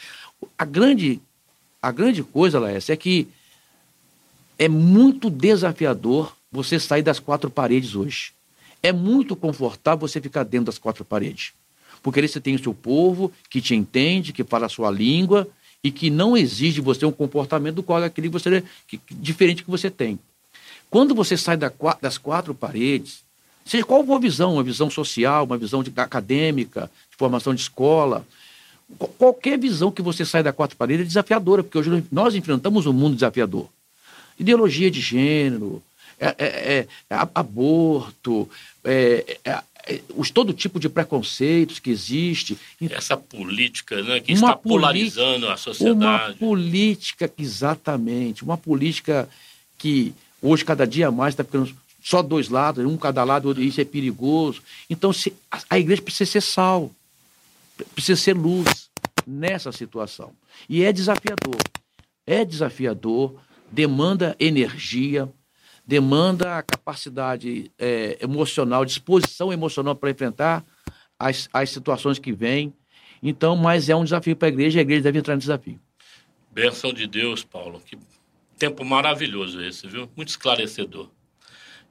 A grande, a grande coisa, Laércio, é que é muito desafiador você sair das quatro paredes hoje. É muito confortável você ficar dentro das quatro paredes. Porque ali você tem o seu povo que te entende, que fala a sua língua e que não exige de você um comportamento do qual aquele você que, diferente que você tem. Quando você sai da, das quatro paredes, Seja qual for a visão, uma visão social, uma visão de, acadêmica, de formação de escola, qualquer visão que você sai da quatro paredes é desafiadora, porque hoje nós enfrentamos um mundo desafiador. ideologia de gênero, é, é, é, é aborto, é, é, os, todo tipo de preconceitos que existe. Essa política né, que uma está polarizando a sociedade. Uma política, exatamente, uma política que hoje cada dia mais está ficando só dois lados, um cada lado, isso é perigoso. Então se, a, a igreja precisa ser sal, precisa ser luz nessa situação. E é desafiador. É desafiador, demanda energia, demanda capacidade é, emocional, disposição emocional para enfrentar as, as situações que vêm. Então, mas é um desafio para a igreja e a igreja deve entrar no desafio. Benção de Deus, Paulo. Que tempo maravilhoso esse, viu? Muito esclarecedor.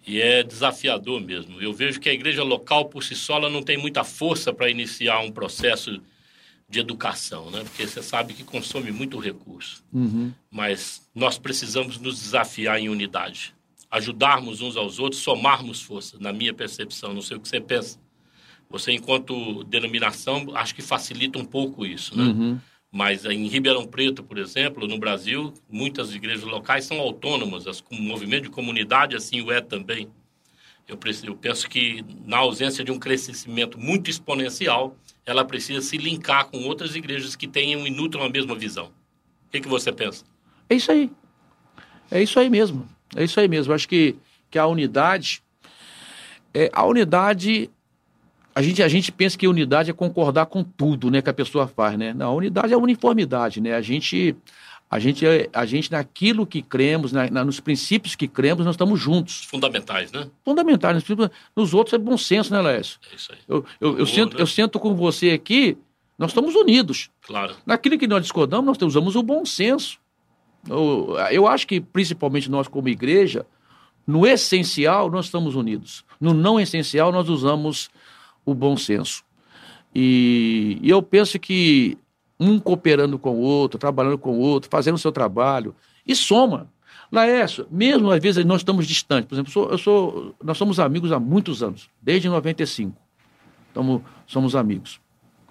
E é desafiador mesmo. Eu vejo que a igreja local, por si só, não tem muita força para iniciar um processo de educação, né? Porque você sabe que consome muito recurso. Uhum. Mas nós precisamos nos desafiar em unidade ajudarmos uns aos outros, somarmos forças, na minha percepção. Não sei o que você pensa. Você, enquanto denominação, acho que facilita um pouco isso, né? Uhum. Mas em Ribeirão Preto, por exemplo, no Brasil, muitas igrejas locais são autônomas, as, o movimento de comunidade assim o é também. Eu, eu penso que, na ausência de um crescimento muito exponencial, ela precisa se linkar com outras igrejas que tenham e nutram a mesma visão. O que, que você pensa? É isso aí. É isso aí mesmo. É isso aí mesmo. Acho que, que a unidade. É, a unidade. A gente, a gente pensa que unidade é concordar com tudo né, que a pessoa faz, né? Não, a unidade é uniformidade, né? A gente, a gente, a gente naquilo que cremos, na, na, nos princípios que cremos, nós estamos juntos. Fundamentais, né? Fundamentais. Nos outros é bom senso, né, Lécio? É isso aí. Eu, eu, eu, sento, né? eu sento com você aqui, nós estamos unidos. Claro. Naquilo que nós discordamos, nós usamos o bom senso. Eu, eu acho que, principalmente nós, como igreja, no essencial, nós estamos unidos. No não essencial, nós usamos o bom senso. E, e eu penso que um cooperando com o outro, trabalhando com o outro, fazendo o seu trabalho, e soma. Laércio, mesmo às vezes nós estamos distantes, por exemplo, sou, eu sou, nós somos amigos há muitos anos, desde 95. Estamos, somos amigos.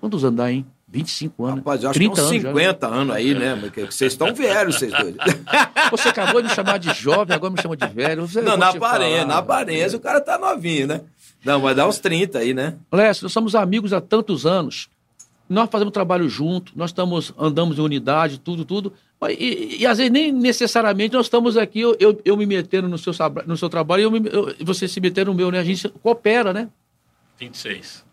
Quantos anos dá, hein? 25 anos. Rapaz, eu acho 30 que uns 50 anos, anos aí, né? Porque vocês estão velhos, vocês dois. Você acabou de me chamar de jovem, agora me chama de velho. Você, não, na aparência, na aparência o cara tá novinho, né? Não, vai dar uns 30 aí, né? Lécio, nós somos amigos há tantos anos. Nós fazemos trabalho junto, nós estamos, andamos em unidade, tudo, tudo. E, e às vezes nem necessariamente nós estamos aqui, eu, eu, eu me metendo no seu, no seu trabalho e eu me, eu, você se metendo no meu, né? A gente coopera, né? 26.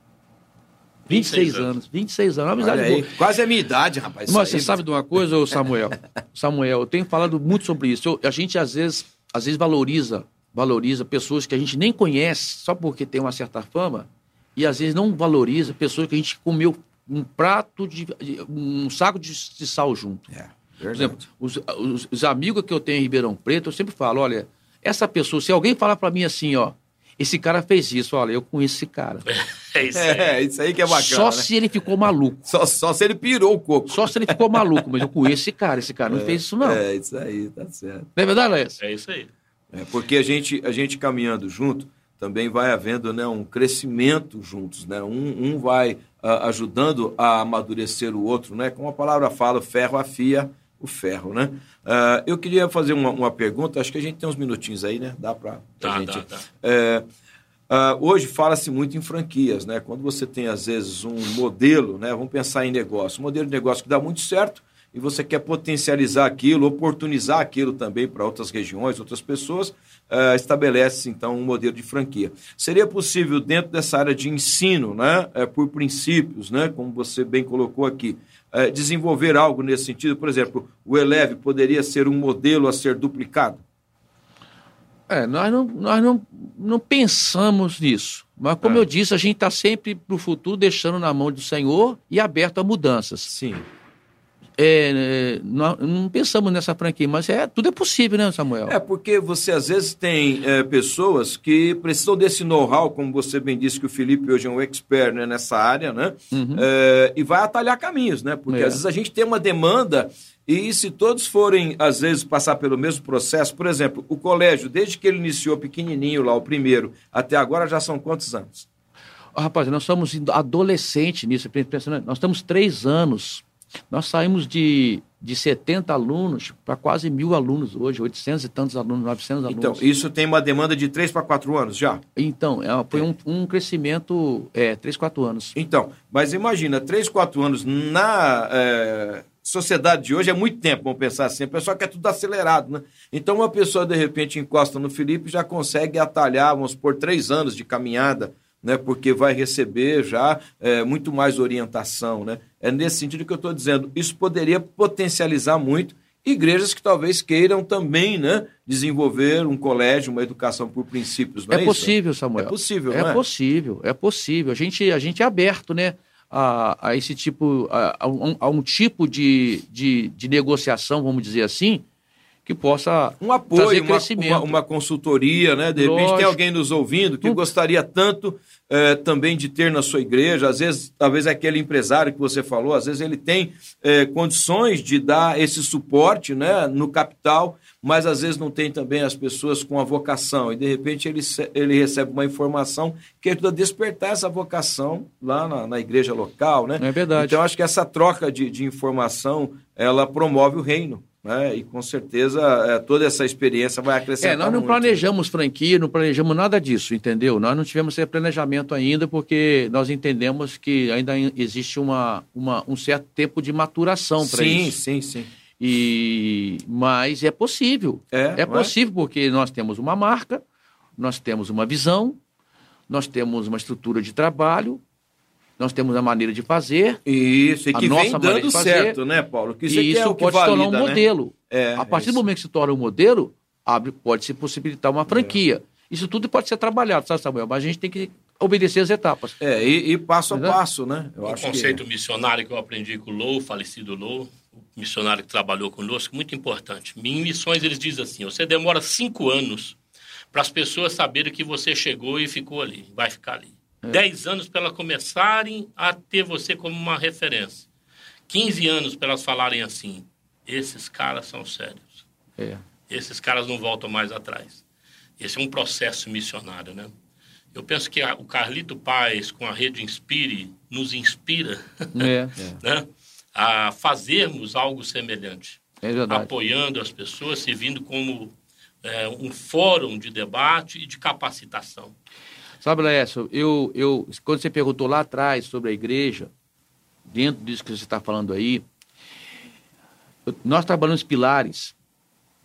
26 anos. 26 anos. Uma amizade aí, boa. Quase a minha idade, rapaz. Mas você sabe de uma coisa, Samuel? Samuel, eu tenho falado muito sobre isso. Eu, a gente, às vezes, às vezes valoriza, valoriza pessoas que a gente nem conhece só porque tem uma certa fama e às vezes não valoriza pessoas que a gente comeu um prato de, um saco de, de sal junto. É, Por exemplo, os, os, os, amigos que eu tenho em Ribeirão Preto, eu sempre falo, olha, essa pessoa, se alguém falar para mim assim, ó, esse cara fez isso, olha, eu conheço esse cara. É isso aí, é, isso aí que é bacana. Só né? se ele ficou maluco. Só, só se ele pirou o coco. Só se ele ficou maluco, mas eu conheço esse cara, esse cara não é, fez isso, não. É, isso aí, tá certo. Não é verdade, Léo? É isso aí. É, porque a gente, a gente caminhando junto, também vai havendo né, um crescimento juntos, né? Um, um vai uh, ajudando a amadurecer o outro, né? Como a palavra fala, o ferro afia o ferro, né? Uh, eu queria fazer uma, uma, pergunta, acho que a gente tem uns minutinhos aí, né? Dá para tá, gente... Tá, tá. É, Uh, hoje fala-se muito em franquias, né? Quando você tem, às vezes, um modelo, né? Vamos pensar em negócio, um modelo de negócio que dá muito certo e você quer potencializar aquilo, oportunizar aquilo também para outras regiões, outras pessoas, uh, estabelece, então, um modelo de franquia. Seria possível, dentro dessa área de ensino, né? Uh, por princípios, né? Como você bem colocou aqui, uh, desenvolver algo nesse sentido? Por exemplo, o Eleve poderia ser um modelo a ser duplicado? É, nós não, nós não, não pensamos nisso. Mas, como é. eu disse, a gente está sempre para o futuro deixando na mão do Senhor e aberto a mudanças. Sim. É, não, não, pensamos nessa franquia, mas é, tudo é possível, né, Samuel? É, porque você às vezes tem é, pessoas que precisam desse know-how, como você bem disse que o Felipe hoje é um expert né, nessa área, né? Uhum. É, e vai atalhar caminhos, né? Porque É. às vezes a gente tem uma demanda e se todos forem, às vezes, passar pelo mesmo processo, por exemplo, o colégio, desde que ele iniciou pequenininho lá, o primeiro, até agora já são quantos anos? Rapaz, nós somos adolescentes nisso, pensando, nós estamos três anos Nós saímos de, de 70 alunos para quase mil alunos hoje, 800 e tantos alunos, 900 alunos. Então, isso tem uma demanda de 3 para 4 anos já? Então, é, foi um, um crescimento, é, 3, 4 anos. Então, mas imagina, 3, 4 anos na é, sociedade de hoje é muito tempo, vamos pensar assim. O pessoal quer tudo acelerado, né? Então, uma pessoa, de repente, encosta no Felipe já consegue atalhar, vamos por 3 anos de caminhada, né? Porque vai receber já é, muito mais orientação, né? É nesse sentido que eu estou dizendo. Isso poderia potencializar muito igrejas que talvez queiram também né, desenvolver um colégio, uma educação por princípios. Não é, é possível, Samuel. É possível, é, é? possível, é possível. A gente, a gente é aberto, né? A, a esse tipo, a, a, um, a um tipo de, de, de negociação, vamos dizer assim, que possa um apoio, uma, uma, uma, consultoria, né? De repente Lógico. tem alguém nos ouvindo que gostaria tanto é, também de ter na sua igreja, às vezes, talvez aquele empresário que você falou, às vezes ele tem é, condições de dar esse suporte, né? No capital, mas às vezes não tem também as pessoas com a vocação e de repente ele, ele recebe uma informação que ajuda a despertar essa vocação lá na, na igreja local, né? É verdade. Então acho que essa troca de, de informação ela promove o reino. Né? E com certeza é, toda essa experiência vai acrescentar. É, nós não muito. planejamos franquia, não planejamos nada disso, entendeu? Nós não tivemos esse planejamento ainda, porque nós entendemos que ainda existe uma, uma um certo tempo de maturação para isso. Sim, sim, sim. E, mas é possível. É, é possível, é? porque nós temos uma marca, nós temos uma visão, nós temos uma estrutura de trabalho, nós temos a maneira de fazer. Isso, e que vem dando certo, né, Paulo? Que isso e isso é pode se tornar um né? modelo. É, a partir do momento que se torna um modelo, abre, pode se possibilitar uma franquia. É. Isso tudo pode ser trabalhado, sabe, Samuel? Mas a gente tem que obedecer as etapas. É, e, e passo a passo, né? Eu o conceito que... missionário que eu aprendi com o Lou, falecido Lou, o missionário que trabalhou conosco, muito importante. Em missões eles dizem assim: você demora cinco anos para as pessoas saberem que você chegou e ficou ali, vai ficar ali. É. 10 anos para elas começarem a ter você como uma referência. 15 anos para elas falarem assim: esses caras são sérios. É. Esses caras não voltam mais atrás. Esse é um processo missionário, né? Eu penso que a, o Carlito Paz, com a rede Inspire, nos inspira é, é. Né? a fazermos algo semelhante. É apoiando as pessoas, servindo como é, um fórum de debate e de capacitação. Sabe, Laércio, eu, eu, quando você perguntou lá atrás sobre a igreja, dentro disso que você está falando aí, nós trabalhamos pilares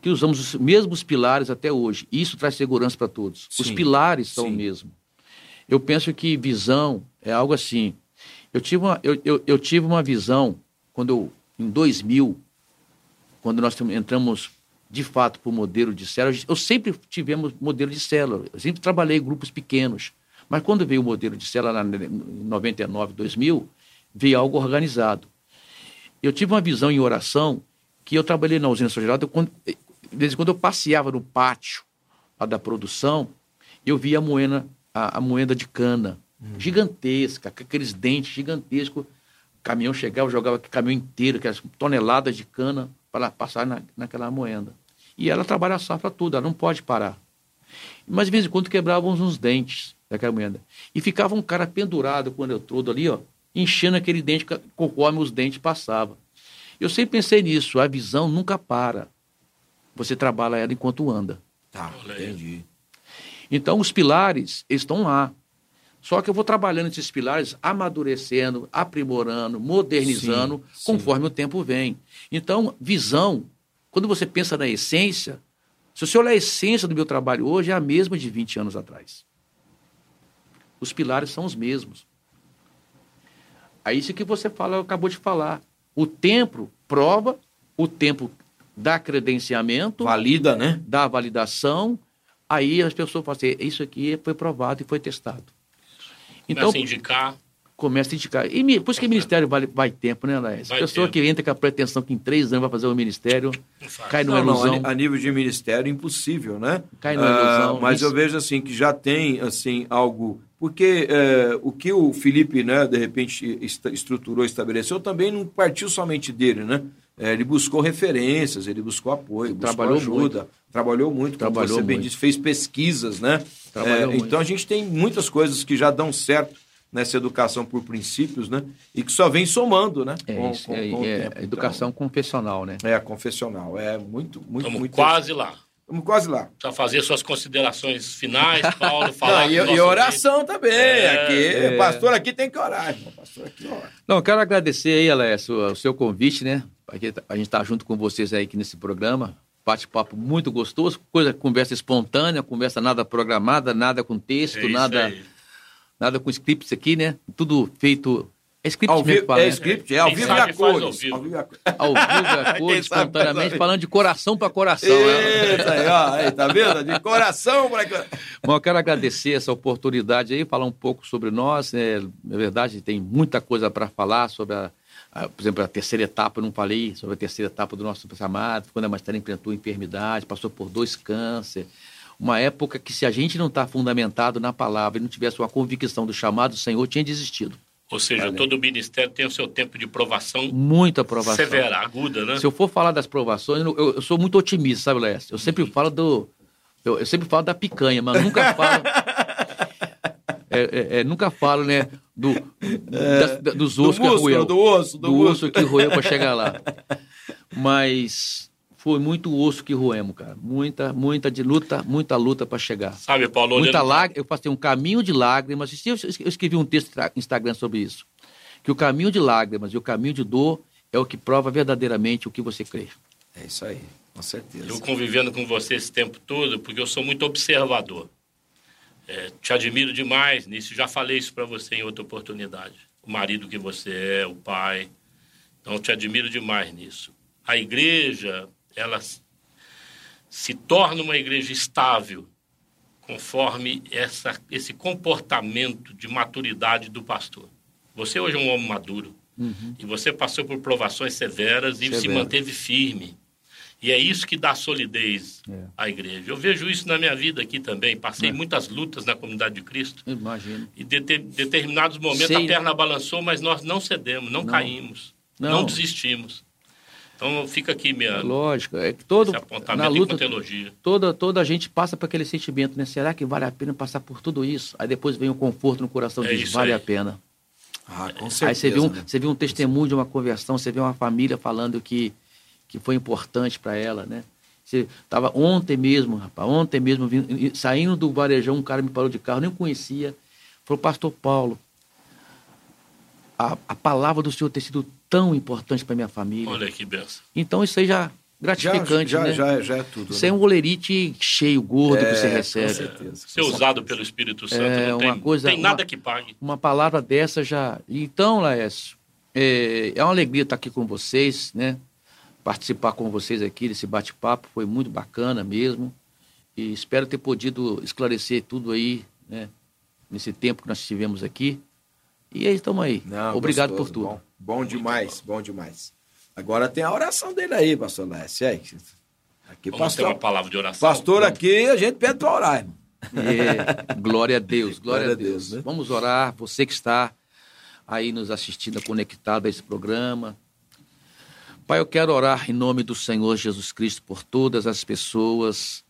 que usamos os mesmos pilares até hoje. Isso traz segurança para todos. Sim, os pilares são sim. o mesmo. Eu penso que visão é algo assim. Eu tive uma, eu, eu, eu tive uma visão quando eu, em 2000, quando nós entramos de fato para o modelo de célula. Eu sempre tivemos modelo de célula, eu sempre trabalhei em grupos pequenos. Mas quando veio o modelo de célula em 99, 2000, veio algo organizado. Eu tive uma visão em oração que eu trabalhei na usina São Geraldo, quando, de vez em quando eu passeava no pátio da produção, eu via a moeda, a, a moeda de cana, uhum. gigantesca, com aqueles dentes gigantescos. O caminhão chegava, jogava caminhão inteiro, aquelas toneladas de cana para passar na, naquela moenda. E ela trabalha a safra toda, ela não pode parar. Mas de vez em quando quebravam uns dentes daquela moenda. E ficava um cara pendurado quando eu todo ali, ó, enchendo aquele dente conforme os dentes passavam. Eu sempre pensei nisso, a visão nunca para. Você trabalha ela enquanto anda. Tá, entendi. Então os pilares estão lá. Só que eu vou trabalhando esses pilares, amadurecendo, aprimorando, modernizando, sim, conforme sim. o tempo vem. Então, visão, quando você pensa na essência, se você olhar a essência do meu trabalho hoje, é a mesma de 20 anos atrás. Os pilares são os mesmos. Aí isso que você fala, acabou de falar. O tempo prova, o tempo dá credenciamento. Valida, né? Dá validação. Aí as pessoas falam assim, isso aqui foi provado e foi testado. Então, Começa a indicar. Começa a indicar. E por isso que o ministério vai, vai tempo, né, Laércio? A pessoa que entra com a pretensão que em três anos vai fazer o ministério, cai numa não, ilusão. Não, a nível de ministério, impossível, né? Cai numa ilusão. Ah, mas isso. eu vejo assim que já tem assim algo porque é, o que o Felipe, né, de repente, estruturou, estabeleceu, também não partiu somente dele, né? É, ele buscou referências, ele buscou apoio, buscou trabalhou ajuda, muito. Trabalhou muito, como trabalhou você bem disse, fez pesquisas, né? É, então a gente tem muitas coisas que já dão certo nessa educação por princípios, né? E que só vem somando, né? É, com, isso, com, é, com é, tempo, educação então, confessional, né? É, confessional. É muito, muito, Estamos muito. quase lá. Estamos quase lá. Para fazer suas considerações finais, Paulo, falar. Não, e, e oração também. É, aqui, é. pastor aqui tem que orar, irmão. Pastor aqui ora. Não, quero agradecer aí, Alessio, o seu convite, né? A gente está junto com vocês aí aqui nesse programa. Bate-papo muito gostoso, coisa, conversa espontânea, conversa nada programada, nada com texto, é nada, aí. nada com scripts aqui, né? Tudo feito é script ao mesmo, fala, É né? script, é ao vivo e a cores. Ao vivo, ao vivo e a cores, espontaneamente, falando de coração para coração. Né? Isso aí, ó, aí, tá vendo? De coração para coração. Bom, eu quero agradecer essa oportunidade aí, falar um pouco sobre nós. Né? Na verdade, tem muita coisa para falar sobre a, por exemplo, a terceira etapa, eu não falei sobre a terceira etapa do nosso chamado, quando a Maristela enfrentou enfermidade, passou por dois cânceres. Uma época que, se a gente não está fundamentado na palavra e não tivesse uma convicção do chamado do Senhor, tinha desistido. Ou seja, Valeu. todo ministério tem o seu tempo de provação. Muita provação. Severa, aguda, né? Se eu for falar das provações, eu, eu sou muito otimista, sabe, Léo? Eu sempre falo do. Eu, eu, sempre falo da picanha, mas nunca falo. é, é, é, nunca falo, né? Do, da, dos ossos que roeu. Do osso, do, do osso que roeu para chegar lá. Mas foi muito osso que roemos, cara. Muita, muita de luta, muita luta para chegar. Sabe, Paulo? Muita lágrima. Eu passei um caminho de lágrimas. Eu escrevi um texto no Instagram sobre isso. Que o caminho de lágrimas e o caminho de dor é o que prova verdadeiramente o que você crê. É isso aí, com certeza. Eu convivendo com você esse tempo todo, porque eu sou muito observador. É, te admiro demais nisso. Já falei isso para você em outra oportunidade. O marido que você é, o pai. Então, te admiro demais nisso. A igreja, ela se torna uma igreja estável conforme essa, esse comportamento de maturidade do pastor. Você hoje é um homem maduro uhum. e você passou por provações severas e Severo. se manteve firme. E é isso que dá solidez é. à igreja. Eu vejo isso na minha vida aqui também. Passei é. muitas lutas na comunidade de Cristo. Imagino. E de, de determinados momentos Sei. a perna balançou, mas nós não cedemos, não, não. caímos, não. não desistimos. Então fica aqui minha. Lógico, é que todo na luta, toda toda a gente passa por aquele sentimento, né? Será que vale a pena passar por tudo isso? Aí depois vem o conforto no coração é diz vale aí. a pena. Ah, com certeza. Aí você vê um, né? você vê um testemunho de uma conversão, você vê uma família falando que que foi importante para ela, né? Você tava ontem mesmo, rapaz, ontem mesmo saindo do varejão, um cara me parou de carro, nem conhecia, falou pastor Paulo, a, a palavra do Senhor ter sido tão importante para minha família. Olha que benção. Então isso aí já gratificante, já, já, né? Já, já é tudo. Isso né? é um olerite cheio, gordo é, que você recebe. Com certeza. Ser usado pelo Espírito Santo é, não tem, uma coisa, tem nada uma, que pague. Uma palavra dessa já... Então, Laércio, é, é uma alegria estar aqui com vocês, né? Participar com vocês aqui desse bate-papo, foi muito bacana mesmo. E espero ter podido esclarecer tudo aí, né? Nesse tempo que nós tivemos aqui. E aí, estamos aí. Não, Obrigado gostoso, por tudo. Bom, bom demais, bom demais. Agora tem a oração dele aí, pastor Lécio. Aí, aqui, Vamos pastor, ter uma palavra de oração. Pastor, aqui a gente pede para orar, irmão. É, glória a Deus, glória, glória a Deus. Deus né? Vamos orar, você que está aí nos assistindo, conectado a esse programa. Pai, eu quero orar em nome do Senhor Jesus Cristo por todas as pessoas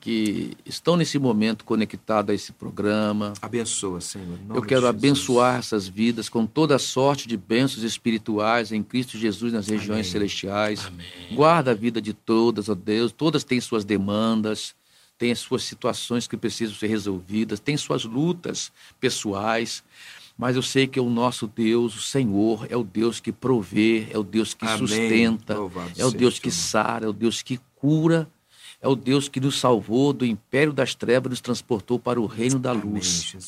que estão nesse momento conectados a esse programa. Abençoa, Senhor. Eu quero abençoar essas vidas com toda sorte de bênçãos espirituais em Cristo Jesus nas regiões Amém. celestiais. Amém. Guarda a vida de todas, ó Deus. Todas têm suas demandas, têm as suas situações que precisam ser resolvidas, têm suas lutas pessoais. Mas eu sei que o nosso Deus, o Senhor, é o Deus que provê, é o Deus que Amém. sustenta, Louvado é o Deus que sara, é o Deus que cura é o Deus que nos salvou do império das trevas e nos transportou para o reino da luz. Amém,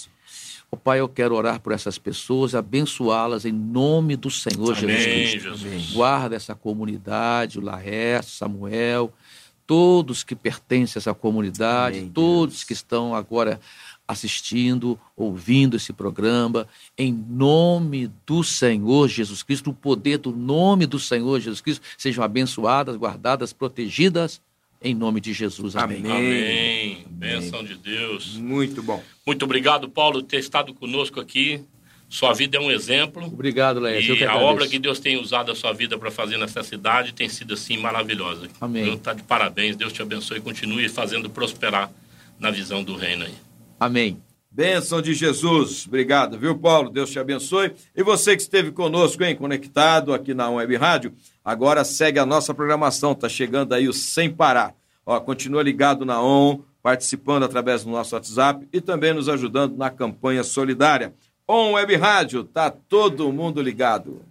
Ó Pai, eu quero orar por essas pessoas, abençoá-las em nome do Senhor Amém, Jesus Cristo. Jesus. Guarda essa comunidade, o Laércio, Samuel, todos que pertencem a essa comunidade, Amém, todos Deus. que estão agora assistindo, ouvindo esse programa, em nome do Senhor Jesus Cristo, no poder do nome do Senhor Jesus Cristo, sejam abençoadas, guardadas, protegidas em nome de Jesus. Amém. Amém. Amém. Bênção de Deus. Muito bom. Muito obrigado, Paulo, por ter estado conosco aqui. Sua vida é um exemplo. Obrigado, Léo. E a obra que Deus tem usado a sua vida para fazer nessa cidade tem sido assim maravilhosa. Amém. Está de parabéns. Deus te abençoe e continue fazendo prosperar na visão do reino aí. Amém. Bênção de Jesus. Obrigado, viu, Paulo? Deus te abençoe. E você que esteve conosco, hein, conectado aqui na Web Rádio, agora segue a nossa programação. Tá chegando aí o Sem Parar. Ó, continua ligado na ON, participando através do nosso WhatsApp e também nos ajudando na campanha solidária. ON Web Rádio, tá todo mundo ligado.